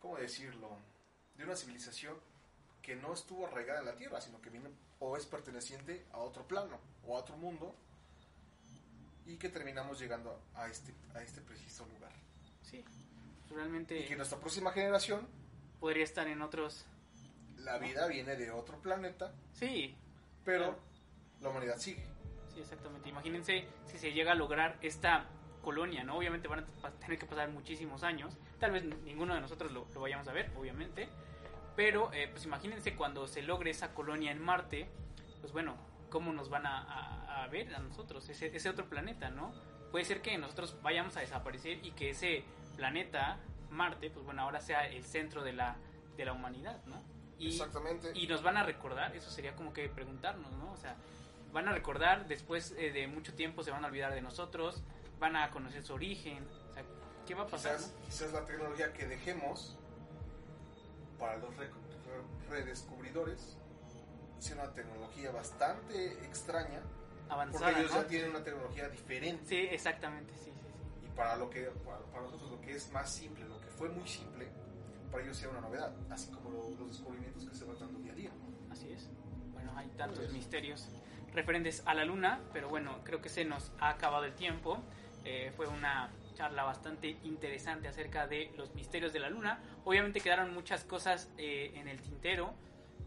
¿cómo decirlo? De una civilización que no estuvo arraigada en la Tierra, sino que vino o es perteneciente a otro plano o a otro mundo y que terminamos llegando a este, a este preciso lugar. Sí. Realmente Y que nuestra próxima generación, podría estar en otros. la vida viene de otro planeta, Sí, pero Claro. la humanidad sigue. sí, exactamente. Imagínense si se llega a lograr esta colonia, ¿no? Obviamente van a tener que pasar muchísimos años. Tal vez ninguno de nosotros lo, lo vayamos a ver, obviamente. Pero, eh, pues imagínense cuando se logre esa colonia en Marte, pues bueno, ¿cómo nos van a, a- a ver a nosotros, ese, ese otro planeta, ¿no? Puede ser que nosotros vayamos a desaparecer y que ese planeta, Marte, pues bueno, ahora sea el centro de la, de la humanidad, ¿no? Y, Exactamente. y nos van a recordar, eso sería como que preguntarnos, ¿no? O sea, van a recordar, después eh, de mucho tiempo se van a olvidar de nosotros, van a conocer su origen, o sea, ¿qué va a pasar? Quizás, quizás la tecnología que dejemos para los re- re- redescubridores sea una tecnología bastante extraña, no? porque Avanzada, ellos ¿no? ya tienen una tecnología diferente. Sí, exactamente, sí, sí, sí. Y para, lo que, para, para nosotros lo que es más simple, lo que fue muy simple, para ellos sea una novedad, así como lo- los descubrimientos que se van dando día a día. Así es. Bueno, hay tantos misterios referentes a la luna, pero bueno, creo que se nos ha acabado el tiempo. Eh, fue una charla bastante interesante acerca de los misterios de la luna. Obviamente quedaron muchas cosas eh, en el tintero,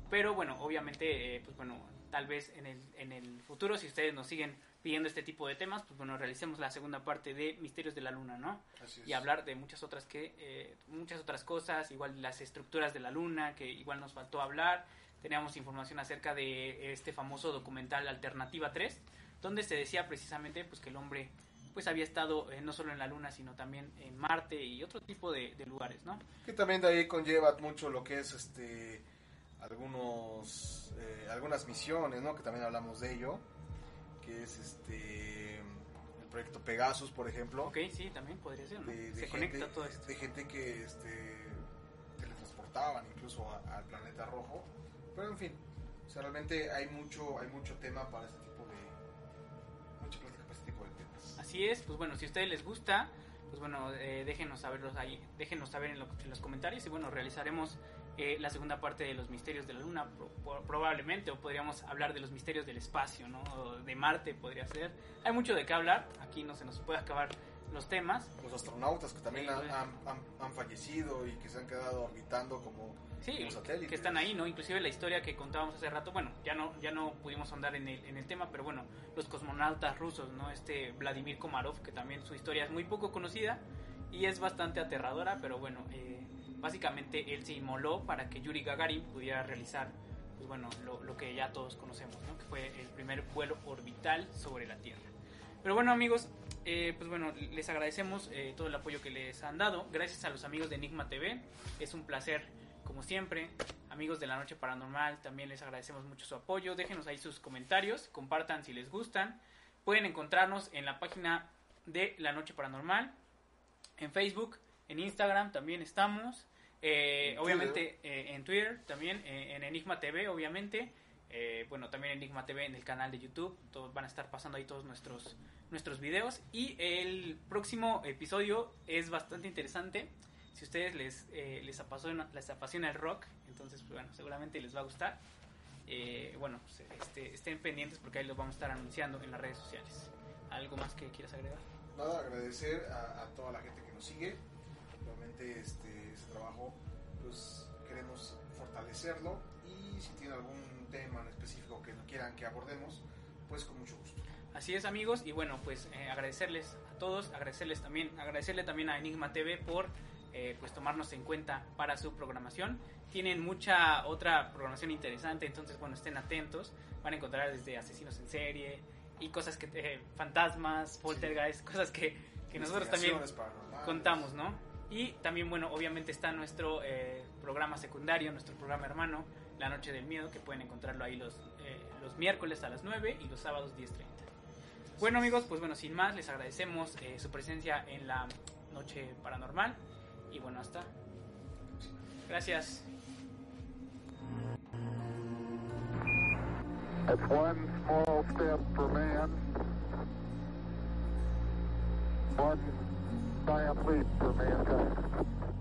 pero bueno, obviamente, eh, pues bueno, tal vez en el, en el futuro, si ustedes nos siguen pidiendo este tipo de temas, pues bueno, realicemos la segunda parte de Misterios de la Luna, ¿no? Así es. y hablar de muchas otras que eh, muchas otras cosas igual las estructuras de la luna que igual nos faltó hablar teníamos información acerca de este famoso documental Alternativa 3 donde se decía precisamente pues que el hombre pues había estado eh, no solo en la luna sino también en Marte y otro tipo de, de lugares no Que también de ahí conlleva mucho lo que es este algunos eh, algunas misiones, ¿no? Que también hablamos de ello, que es este el proyecto Pegasus, por ejemplo. ok sí también podría ser ¿no? de, de se gente, conecta todo esto de gente que este, teletransportaban incluso a- al planeta rojo. Pero en fin, o sea, realmente hay mucho, hay mucho tema para este tipo de. Así es, pues bueno, si a ustedes les gusta, pues bueno, eh, déjenos saberlos ahí, déjenos saber en, lo- en los comentarios y bueno, realizaremos eh, la segunda parte de los misterios de la Luna, pro- pro- probablemente, o podríamos hablar de los misterios del espacio, ¿no? O de Marte podría ser. Hay mucho de qué hablar, aquí no se nos puede acabar los temas. Los astronautas que también Sí, han, han- han- han fallecido y que se han quedado orbitando como, Sí, satélites. que están ahí, ¿no? Inclusive la historia que contábamos hace rato, bueno, ya no, ya no pudimos andar en el, en el tema, pero bueno, los cosmonautas rusos, ¿no? Este Vladimir Komarov, que también su historia es muy poco conocida y es bastante aterradora, pero bueno, eh, básicamente él se inmoló para que Yuri Gagarin pudiera realizar, pues bueno, lo, lo que ya todos conocemos, ¿no? Que fue el primer vuelo orbital sobre la Tierra. Pero bueno, amigos, eh, pues bueno, les agradecemos eh, todo el apoyo que les han dado. Gracias a los amigos de Enigma TV. Es un placer, como siempre. Amigos de la Noche Paranormal, también les agradecemos mucho su apoyo. Déjenos ahí sus comentarios, compartan si les gustan. Pueden encontrarnos en la página de La Noche Paranormal, en Facebook, en Instagram también estamos. Eh, En obviamente eh, en Twitter, también eh, en Enigma TV, obviamente. Eh, bueno, también Enigma TV en el canal de YouTube. Todos van a estar pasando ahí todos nuestros nuestros videos. Y el próximo episodio es bastante interesante. Si a ustedes les, eh, les, apasiona, les apasiona el rock, entonces pues, bueno, seguramente les va a gustar. Eh, bueno, pues, este, estén pendientes porque ahí los vamos a estar anunciando en las redes sociales. ¿Algo más que quieras agregar? Nada, agradecer a, a toda la gente que nos sigue. Realmente este, ese trabajo pues queremos fortalecerlo y si tienen algún tema en específico que quieran que abordemos, pues con mucho gusto. Así es amigos y bueno pues eh, agradecerles a todos, agradecerles también, agradecerle también a Enigma TV por eh, pues tomarnos en cuenta para su programación. Tienen mucha otra programación interesante, entonces bueno estén atentos, van a encontrar desde asesinos en serie y cosas que eh, fantasmas, poltergeist, cosas que, que nosotros también contamos, ¿no? Y también, bueno, obviamente está nuestro eh, programa secundario, nuestro programa hermano, La Noche del Miedo, que pueden encontrarlo ahí los, eh, los miércoles a las 9 y los sábados 10.30. Bueno amigos, pues bueno, sin más, les agradecemos eh, su presencia en la Noche Paranormal. Y bueno, hasta. Gracias. That's one small step for man, one giant leap for mankind.